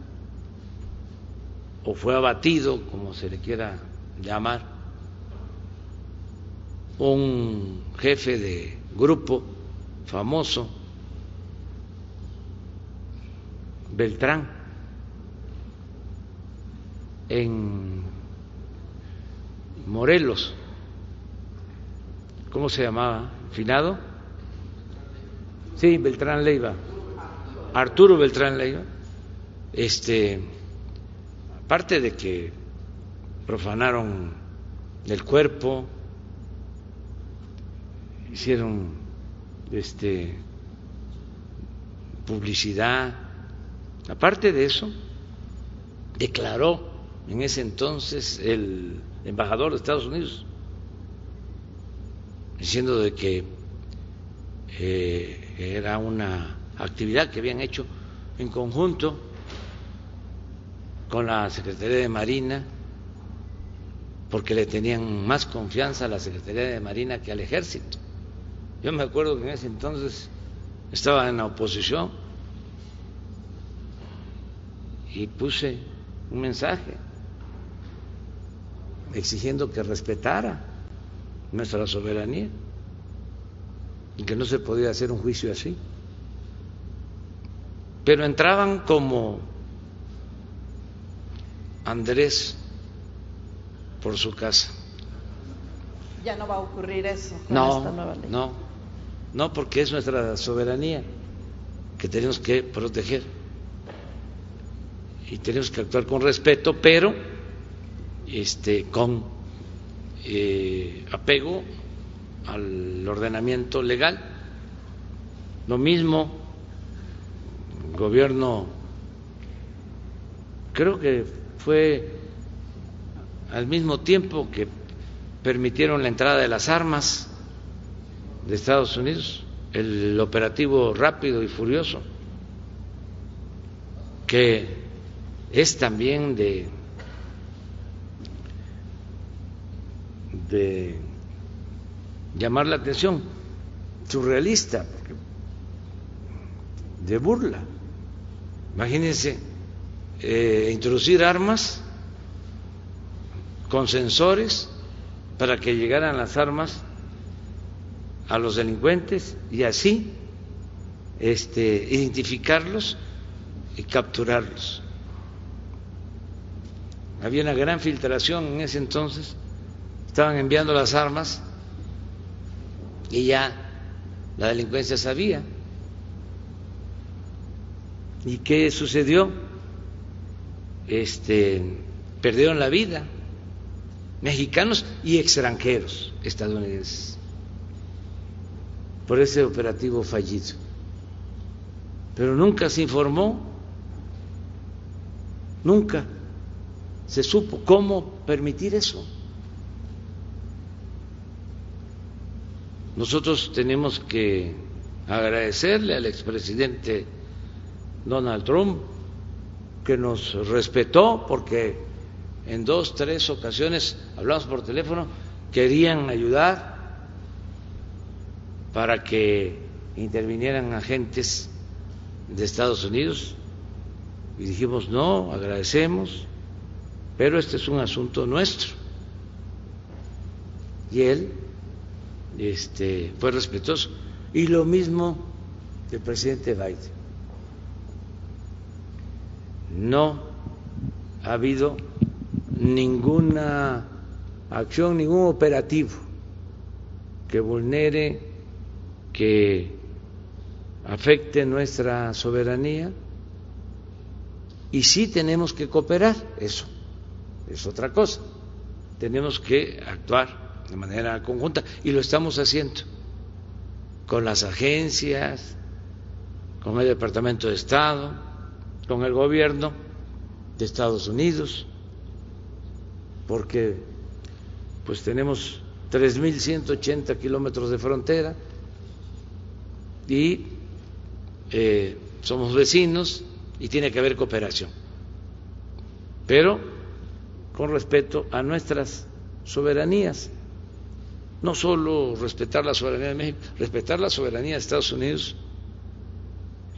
o fue abatido, como se le quiera llamar, un jefe de grupo famoso, Beltrán, en Morelos. ¿Cómo se llamaba? ¿Finado? Sí, Beltrán Leiva. Arturo Beltrán Leiva. Este aparte de que profanaron el cuerpo, hicieron este publicidad, aparte de eso, declaró en ese entonces el embajador de Estados Unidos diciendo de que eh, era una actividad que habían hecho en conjunto con la Secretaría de Marina, porque le tenían más confianza a la Secretaría de Marina que al Ejército. Yo me acuerdo que en ese entonces estaba en la oposición y puse un mensaje exigiendo que respetara nuestra soberanía y que no se podía hacer un juicio así. Pero entraban como Andrés por su casa. Ya no va a ocurrir eso con no, esta nueva ley. No, no, porque es nuestra soberanía que tenemos que proteger y tenemos que actuar con respeto, pero este, con eh, apego al ordenamiento legal. Lo mismo, gobierno, creo que fue al mismo tiempo que permitieron la entrada de las armas de Estados Unidos, el operativo rápido y furioso, que es también de, de llamar la atención, surrealista, de burla. Imagínense eh, introducir armas con sensores para que llegaran las armas a los delincuentes y así este, identificarlos y capturarlos. Había una gran filtración en ese entonces, estaban enviando las armas y ya la delincuencia sabía ¿Y qué sucedió? Este, perdieron la vida mexicanos y extranjeros estadounidenses por ese operativo fallido. Pero nunca se informó, nunca se supo cómo permitir eso. Nosotros tenemos que agradecerle al expresidente Donald Trump que nos respetó porque en dos, tres ocasiones hablamos por teléfono, querían ayudar para que intervinieran agentes de Estados Unidos y dijimos no, agradecemos, pero este es un asunto nuestro. Y él este, fue respetuoso. Y lo mismo el presidente Biden. No ha habido ninguna acción, ningún operativo que vulnere, que afecte nuestra soberanía. Y sí tenemos que cooperar, eso es otra cosa, tenemos que actuar de manera conjunta y lo estamos haciendo con las agencias, con el Departamento de Estado, con el gobierno de Estados Unidos, porque pues tenemos 3.180 kilómetros de frontera y eh, somos vecinos y tiene que haber cooperación, pero con respeto a nuestras soberanías, no solo respetar la soberanía de México, respetar la soberanía de Estados Unidos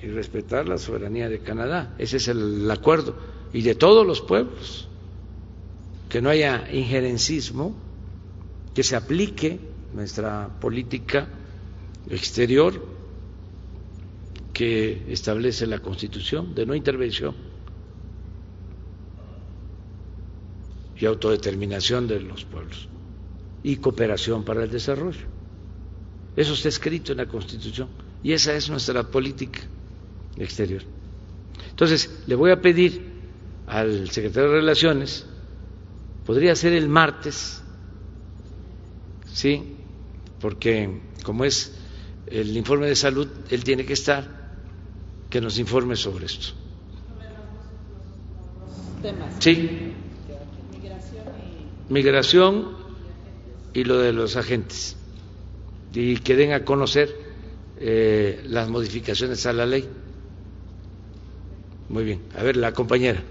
y respetar la soberanía de Canadá, ese es el acuerdo, y de todos los pueblos. Que no haya injerencismo, que se aplique nuestra política exterior que establece la Constitución de no intervención y autodeterminación de los pueblos y cooperación para el desarrollo. Eso está escrito en la Constitución y esa es nuestra política exterior. Entonces, le voy a pedir al secretario de Relaciones Podría ser el martes, sí, porque como es el informe de salud, él tiene que estar, que nos informe sobre esto. Sí. Migración y lo de los agentes. Y que den a conocer eh, las modificaciones a la ley. Muy bien. A ver, la compañera.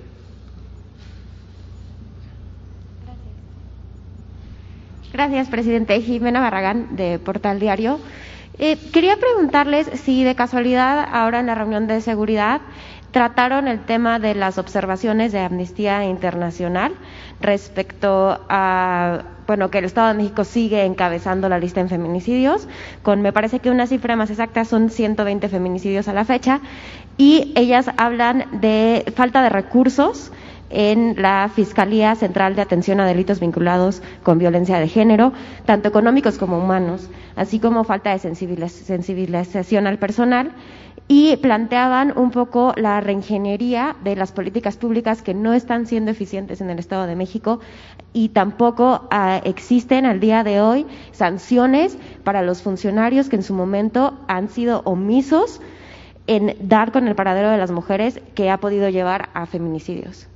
Gracias, presidente. Jimena Barragán, de Portal Diario. Eh, quería preguntarles si de casualidad ahora en la reunión de seguridad trataron el tema de las observaciones de Amnistía Internacional respecto a bueno que el Estado de México sigue encabezando la lista en feminicidios. Con me parece que una cifra más exacta son 120 feminicidios a la fecha. Y ellas hablan de falta de recursos en la Fiscalía Central de Atención a Delitos Vinculados con Violencia de Género, tanto económicos como humanos, así como falta de sensibilización al personal, y planteaban un poco la reingeniería de las políticas públicas que no están siendo eficientes en el Estado de México y tampoco ah, existen al día de hoy sanciones para los funcionarios que en su momento han sido omisos en dar con el paradero de las mujeres que ha podido llevar a feminicidios.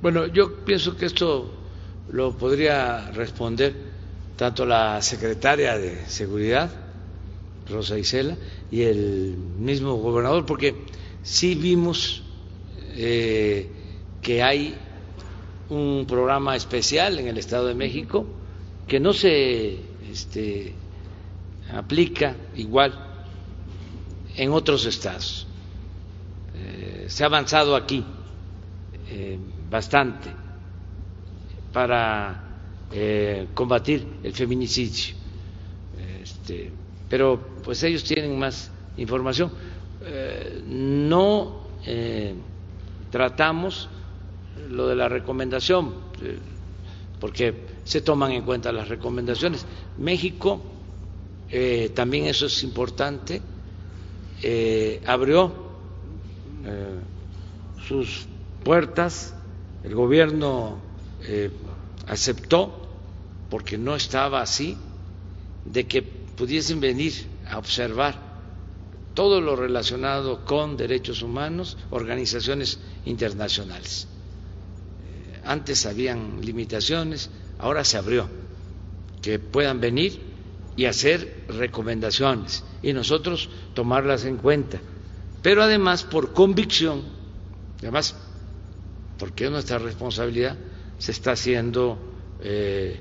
Bueno, yo pienso que esto lo podría responder tanto la secretaria de Seguridad, Rosa Isela, y el mismo gobernador, porque sí vimos eh, que hay un programa especial en el Estado de México que no se este, aplica igual en otros estados. Eh, se ha avanzado aquí. Eh, bastante para combatir el feminicidio. Este, pero pues ellos tienen más información. Eh, no eh, tratamos lo de la recomendación, porque se toman en cuenta las recomendaciones. México, también eso es importante, abrió sus puertas, el gobierno eh, aceptó, porque no estaba así, de que pudiesen venir observar todo lo relacionado con derechos humanos, organizaciones internacionales. Eh, antes habían limitaciones, ahora se abrió, que puedan venir y hacer recomendaciones y nosotros tomarlas en cuenta. Pero además, por convicción, además, porque es nuestra responsabilidad, se está haciendo eh,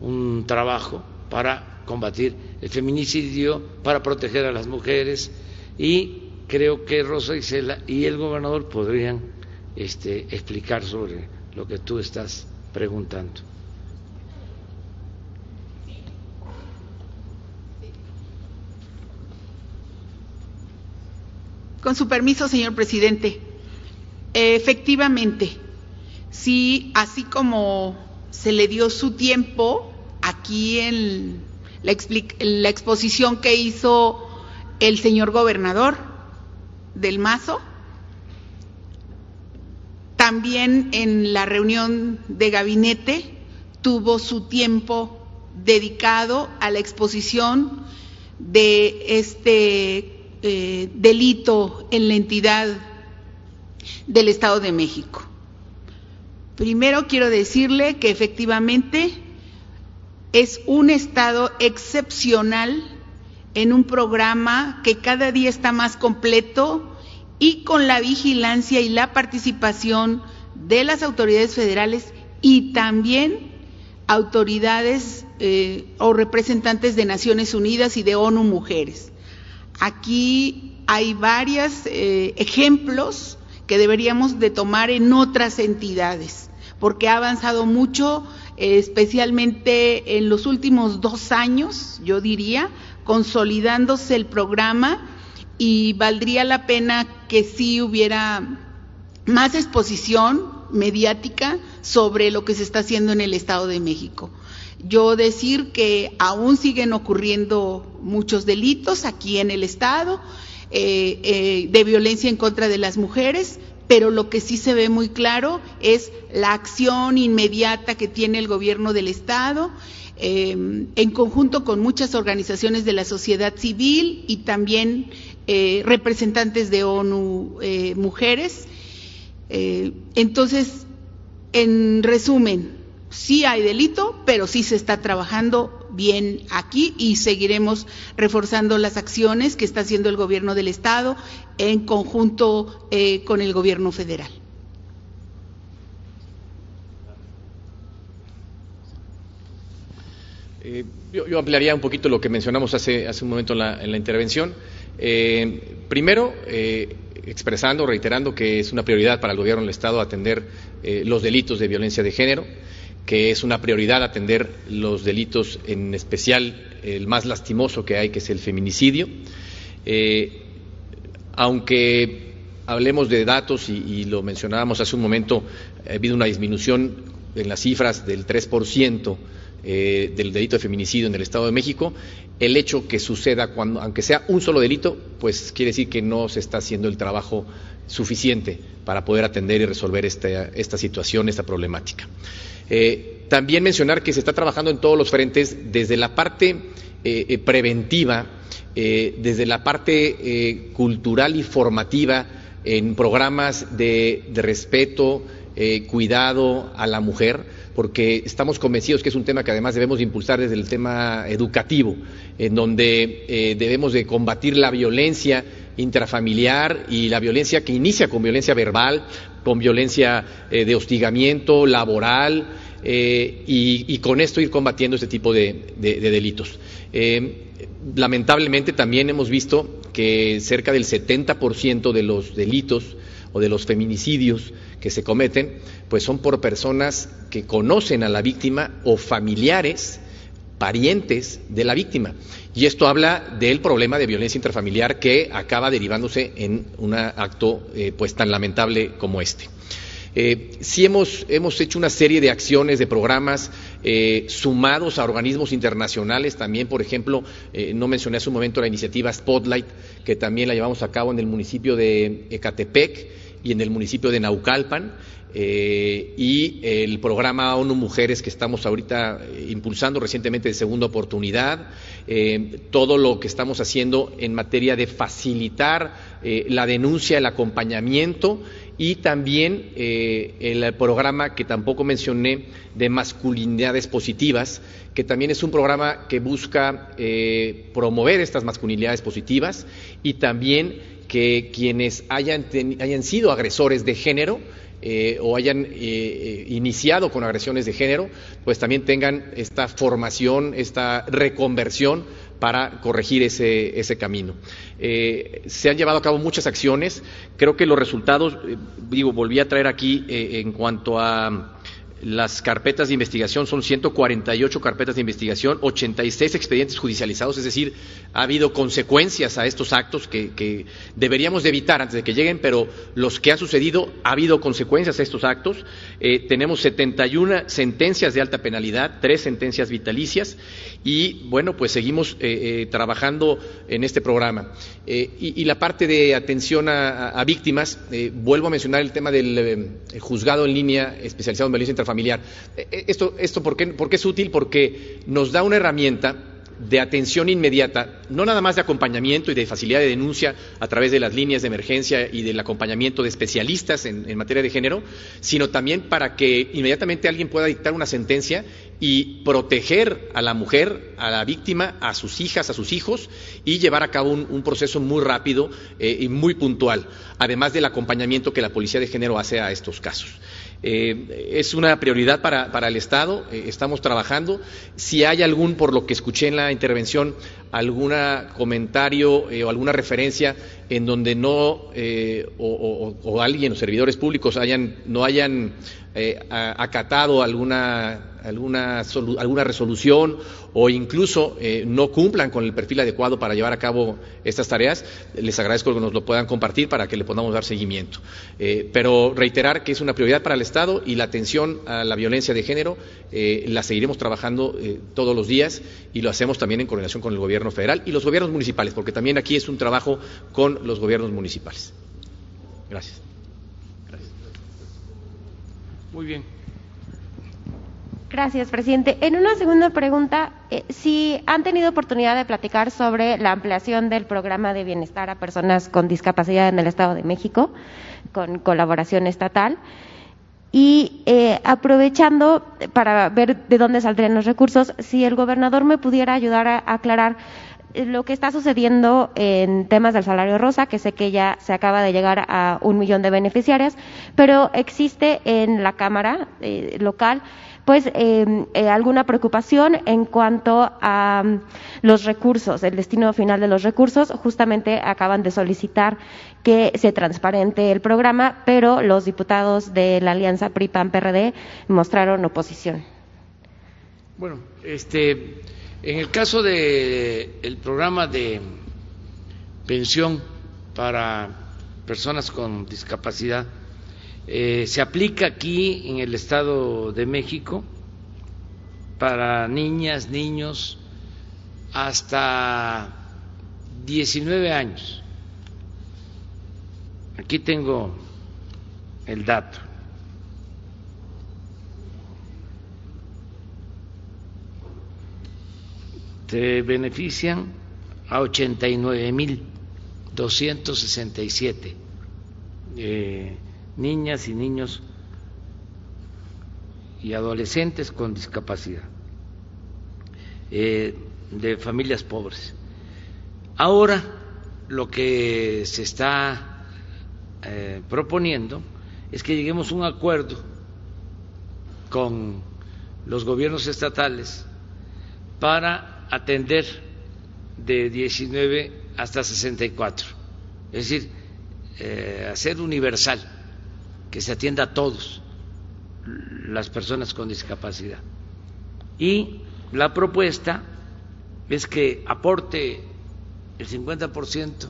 un trabajo para combatir el feminicidio, para proteger a las mujeres y creo que Rosa Isela y el gobernador podrían este, explicar sobre lo que tú estás preguntando. Con su permiso, señor presidente. Efectivamente, sí, así como se le dio su tiempo aquí en la, la exposición que hizo el señor gobernador del Mazo, también en la reunión de gabinete tuvo su tiempo dedicado a la exposición de este eh, delito en la entidad del Estado de México. Primero quiero decirle que efectivamente es un Estado excepcional en un programa que cada día está más completo y con la vigilancia y la participación de las autoridades federales y también autoridades eh, o representantes de Naciones Unidas y de ONU Mujeres. Aquí hay varios eh, ejemplos que deberíamos de tomar en otras entidades, porque ha avanzado mucho, especialmente en los últimos dos años, yo diría, consolidándose el programa y valdría la pena que sí hubiera más exposición mediática sobre lo que se está haciendo en el Estado de México. Yo decir que aún siguen ocurriendo muchos delitos aquí en el Estado eh, eh, de violencia en contra de las mujeres, pero lo que sí se ve muy claro es la acción inmediata que tiene el gobierno del Estado. Eh, en conjunto con muchas organizaciones de la sociedad civil y también representantes de ONU Mujeres. entonces, en resumen, sí hay delito, pero sí se está trabajando bien aquí y seguiremos reforzando las acciones que está haciendo el gobierno del Estado en conjunto eh, con el gobierno federal. Eh, yo, ampliaría un poquito lo que mencionamos hace, hace un momento en la, intervención. Eh, primero, expresando, reiterando que es una prioridad para el Gobierno del Estado atender los delitos de violencia de género que es una prioridad atender los delitos, en especial el más lastimoso que hay, que es el feminicidio. Eh, aunque hablemos de datos, y, lo mencionábamos hace un momento, ha habido una disminución en las cifras del 3% eh, del delito de feminicidio en el Estado de México, el hecho que suceda cuando, aunque sea un solo delito, pues quiere decir que no se está haciendo el trabajo suficiente para poder atender y resolver esta, esta situación, esta problemática. Eh, también mencionar que se está trabajando en todos los frentes, desde la parte eh, eh, preventiva, desde la parte cultural y formativa, en programas de, respeto, cuidado a la mujer, porque estamos convencidos que es un tema que además debemos impulsar desde el tema educativo, en donde debemos de combatir la violencia intrafamiliar y la violencia que inicia con violencia verbal, con violencia eh, de hostigamiento laboral eh, y, con esto ir combatiendo este tipo de, delitos. Eh, lamentablemente también hemos visto que cerca del 70% de los delitos o de los feminicidios que se cometen, pues son por personas que conocen a la víctima o familiares, parientes de la víctima. Y esto habla del problema de violencia intrafamiliar que acaba derivándose en un acto eh, pues tan lamentable como este. Eh, sí hemos, hecho una serie de acciones, de programas eh, sumados a organismos internacionales, también, por ejemplo, no mencioné hace un momento la iniciativa Spotlight, que también la llevamos a cabo en el municipio de Ecatepec, y en el municipio de Naucalpan. Eh, y el programa ONU Mujeres que estamos ahorita eh, impulsando recientemente de segunda oportunidad, eh, todo lo que estamos haciendo en materia de facilitar la denuncia, el acompañamiento y también el programa que tampoco mencioné de masculinidades positivas, que también es un programa que busca promover estas masculinidades positivas y también que quienes hayan, hayan sido agresores de género, eh, o hayan eh, eh, iniciado con agresiones de género, pues también tengan esta formación, esta reconversión para corregir ese, ese camino. se han llevado a cabo muchas acciones. Creo que los resultados, digo, volví a traer aquí en cuanto a las carpetas de investigación son 148 carpetas de investigación, 86 expedientes judicializados, es decir, ha habido consecuencias a estos actos que, deberíamos de evitar antes de que lleguen, pero los que han sucedido, ha habido consecuencias a estos actos. Eh, tenemos 71 sentencias de alta penalidad, tres sentencias vitalicias y, bueno, pues seguimos eh, eh, trabajando en este programa. Y, la parte de atención a, víctimas, vuelvo a mencionar el tema del juzgado en línea especializado en violencia familiar. Eh, eh, esto, esto ¿por, qué, es útil? Porque nos da una herramienta de atención inmediata, no nada más de acompañamiento y de facilidad de denuncia a través de las líneas de emergencia y del acompañamiento de especialistas en, materia de género, sino también para que inmediatamente alguien pueda dictar una sentencia y proteger a la mujer, a la víctima, a sus hijas, a sus hijos y llevar a cabo un, proceso muy rápido eh, y muy puntual, además del acompañamiento que la Policía de Género hace a estos casos. Eh, es una prioridad para, el Estado, eh, estamos trabajando. Si hay algún, por lo que escuché en la intervención, algún comentario eh, o alguna referencia en donde no, o, o, alguien, o servidores públicos, hayan, no hayan acatado alguna alguna, alguna resolución o incluso eh, no cumplan con el perfil adecuado para llevar a cabo estas tareas, les agradezco que nos lo puedan compartir para que le podamos dar seguimiento. Eh, pero reiterar que es una prioridad para el Estado y la atención a la violencia de género eh, la seguiremos trabajando todos los días y lo hacemos también en coordinación con el Gobierno federal y los gobiernos municipales, porque también aquí es un trabajo con los gobiernos municipales. Gracias. Gracias. Muy bien. Gracias, presidente. En una segunda pregunta, eh, si han tenido oportunidad de platicar sobre la ampliación del programa de bienestar a personas con discapacidad en el Estado de México, con colaboración estatal, y eh, aprovechando para ver de dónde saldrían los recursos, si el gobernador me pudiera ayudar a, aclarar eh, lo que está sucediendo en temas del salario rosa, que sé que ya se acaba de llegar a un millón de beneficiarias, pero existe en la Cámara local pues em, eh, alguna preocupación en cuanto a mm, los recursos, el destino final de los recursos. Justamente acaban de solicitar que se transparente el programa, pero los diputados de la alianza PRI-PAN-PRD mostraron oposición. Bueno, este, en el caso del programa de pensión para personas con discapacidad, eh, se aplica aquí en el Estado de México para niñas, niños hasta 19 años. Aquí tengo el dato. Se benefician a 89.267 eh, niñas y niños y adolescentes con discapacidad, eh, de familias pobres. Ahora lo que se está eh, proponiendo es que lleguemos a un acuerdo con los gobiernos estatales para atender de 19 hasta 64, es decir, eh, hacer universal que se atienda a todos las personas con discapacidad. Y la propuesta es que aporte el 50%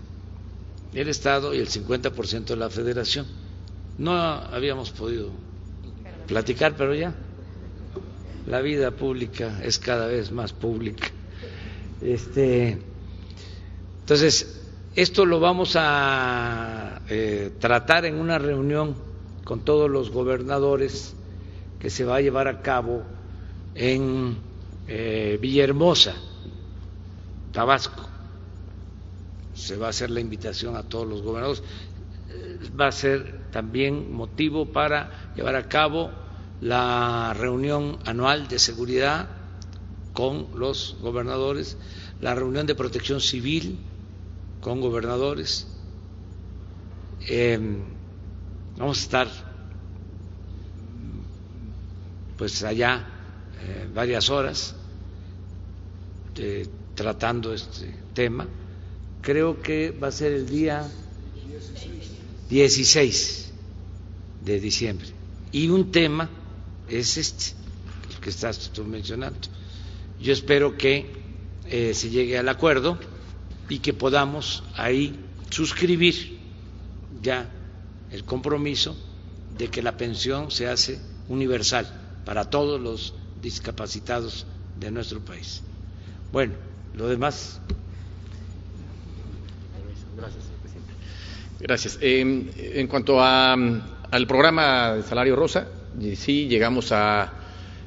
el Estado y el 50% la Federación. No habíamos podido platicar, pero ya la vida pública es cada vez más pública. Este, entonces, Esto lo vamos a eh, tratar en una reunión con todos los gobernadores que se va a llevar a cabo en eh, Villahermosa, Tabasco. Se va a hacer la invitación a todos los gobernadores. Eh, va a ser también motivo para llevar a cabo la reunión anual de seguridad con los gobernadores, la reunión de protección civil con gobernadores. Em, vamos a estar pues allá eh, varias horas eh, tratando este tema. Creo que va a ser el día 16 de diciembre. Y un tema es este, el que estás tú mencionando. Yo espero que eh, se llegue al acuerdo y que podamos ahí suscribir ya el compromiso de que la pensión se hace universal para todos los discapacitados de nuestro país. Bueno, lo demás. Gracias, presidente. Gracias. Eh, en cuanto a, al programa de salario rosa, sí llegamos a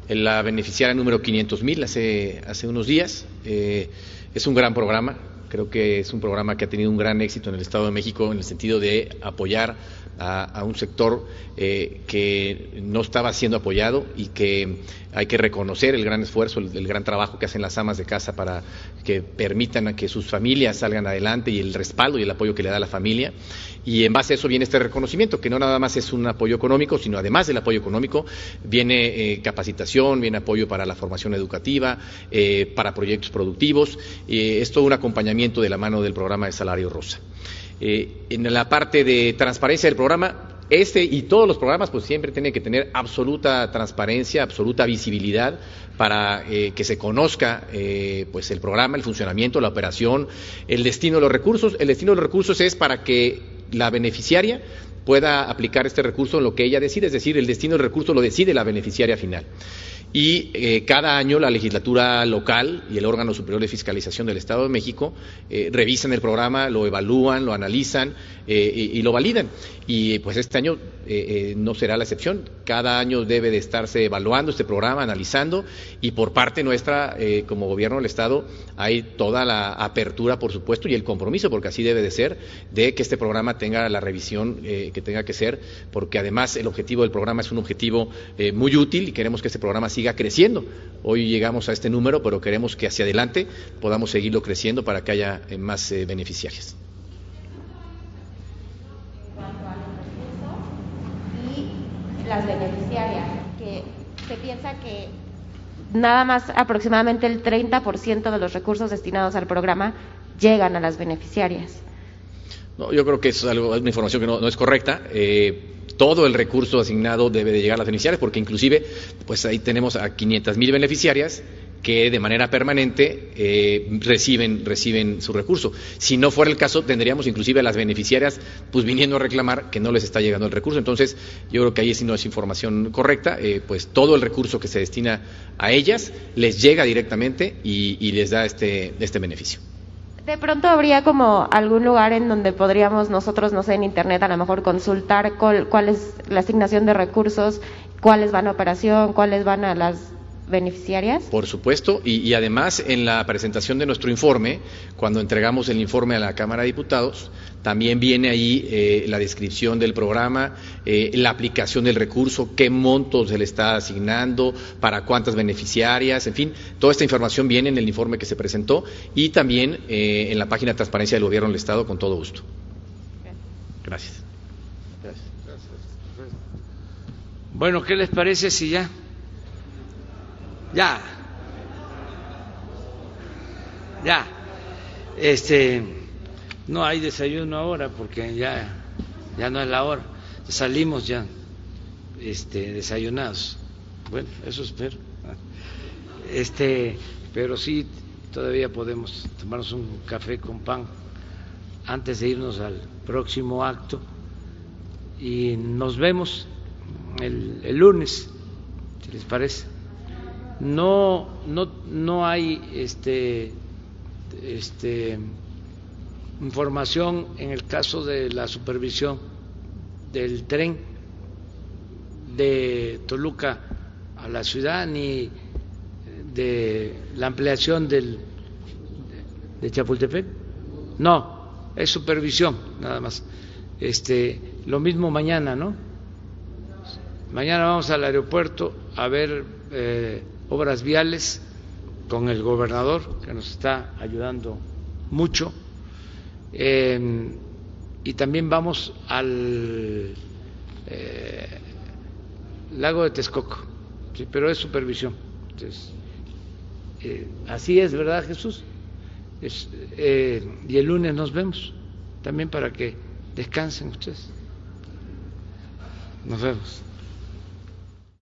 la beneficiaria número 500 mil hace, hace unos días. Eh, es un gran programa, Creo que es un programa que ha tenido un gran éxito en el Estado de México en el sentido de apoyar a, un sector eh, que no estaba siendo apoyado y que hay que reconocer el gran esfuerzo, el, gran trabajo que hacen las amas de casa para que permitan a que sus familias salgan adelante y el respaldo y el apoyo que le da la familia. Y en base a eso viene este reconocimiento, que no nada más es un apoyo económico, sino además del apoyo económico, viene eh, capacitación, viene apoyo para la formación educativa, eh, para proyectos productivos. es todo un acompañamiento de la mano del programa de Salario Rosa. Eh, en la parte de transparencia del programa, este y todos los programas pues siempre tienen que tener absoluta transparencia, absoluta visibilidad para eh, que se conozca eh, pues el programa, el funcionamiento, la operación, el destino de los recursos. El destino de los recursos es para que la beneficiaria pueda aplicar este recurso en lo que ella decide, es decir, el destino del recurso lo decide la beneficiaria final y eh, cada año la legislatura local y el órgano superior de fiscalización del Estado de México eh, revisan el programa, lo evalúan, lo analizan eh, y, lo validan. Y pues este año no será la excepción. Cada año debe de estarse evaluando este programa, analizando y por parte nuestra, como gobierno del Estado, hay toda la apertura, por supuesto, y el compromiso, porque así debe de ser, de que este programa tenga la revisión que tenga que ser, porque además el objetivo del programa es un objetivo muy útil y queremos que este programa siga creciendo. Hoy llegamos a este número, pero queremos que hacia adelante podamos seguirlo creciendo para que haya eh, más eh, beneficiarios. Y las beneficiarias, que se piensa que nada más aproximadamente el 30% de los recursos destinados al programa llegan a las beneficiarias. No, yo creo que es, algo, es una información que no, es correcta. Eh, todo el recurso asignado debe de llegar a las beneficiarias, porque inclusive, pues ahí tenemos a 500 mil beneficiarias que de manera permanente eh, reciben, reciben su recurso. Si no fuera el caso, tendríamos inclusive a las beneficiarias pues viniendo a reclamar que no les está llegando el recurso. Entonces, yo creo que ahí si no es información correcta, eh, pues todo el recurso que se destina a ellas les llega directamente y, les da este, este beneficio. De pronto habría como algún lugar en donde podríamos nosotros, no sé, en Internet a lo mejor consultar cuál, es la asignación de recursos, cuáles van a operación, cuáles van a las beneficiarias? Por supuesto, y, además en la presentación de nuestro informe, cuando entregamos el informe a la Cámara de Diputados, también viene ahí eh, la descripción del programa, eh, la aplicación del recurso, qué montos se le está asignando, para cuántas beneficiarias, en fin, toda esta información viene en el informe que se presentó y también eh, en la página de transparencia del Gobierno del Estado con todo gusto. Gracias. Gracias. Bueno, ¿qué les parece si ya? Ya. Ya. Este no hay desayuno ahora porque ya, ya no es la hora. Salimos ya este, desayunados. Bueno, eso espero. Este, pero sí, todavía podemos tomarnos un café con pan antes de irnos al próximo acto y nos vemos el, el lunes, si les parece. No, no, no hay este, este información en el caso de la supervisión del tren de Toluca a la ciudad ni de la ampliación del, de Chapultepec. No, es supervisión nada más. Este, lo mismo mañana, ¿no? Mañana vamos al aeropuerto a ver eh, obras viales con el gobernador que nos está ayudando mucho. Eh, y también vamos al eh, lago de Texcoco, ¿sí? pero es supervisión. Entonces, eh, así es, ¿verdad, Jesús? Es, eh, y el lunes nos vemos, también para que descansen ustedes. Nos vemos.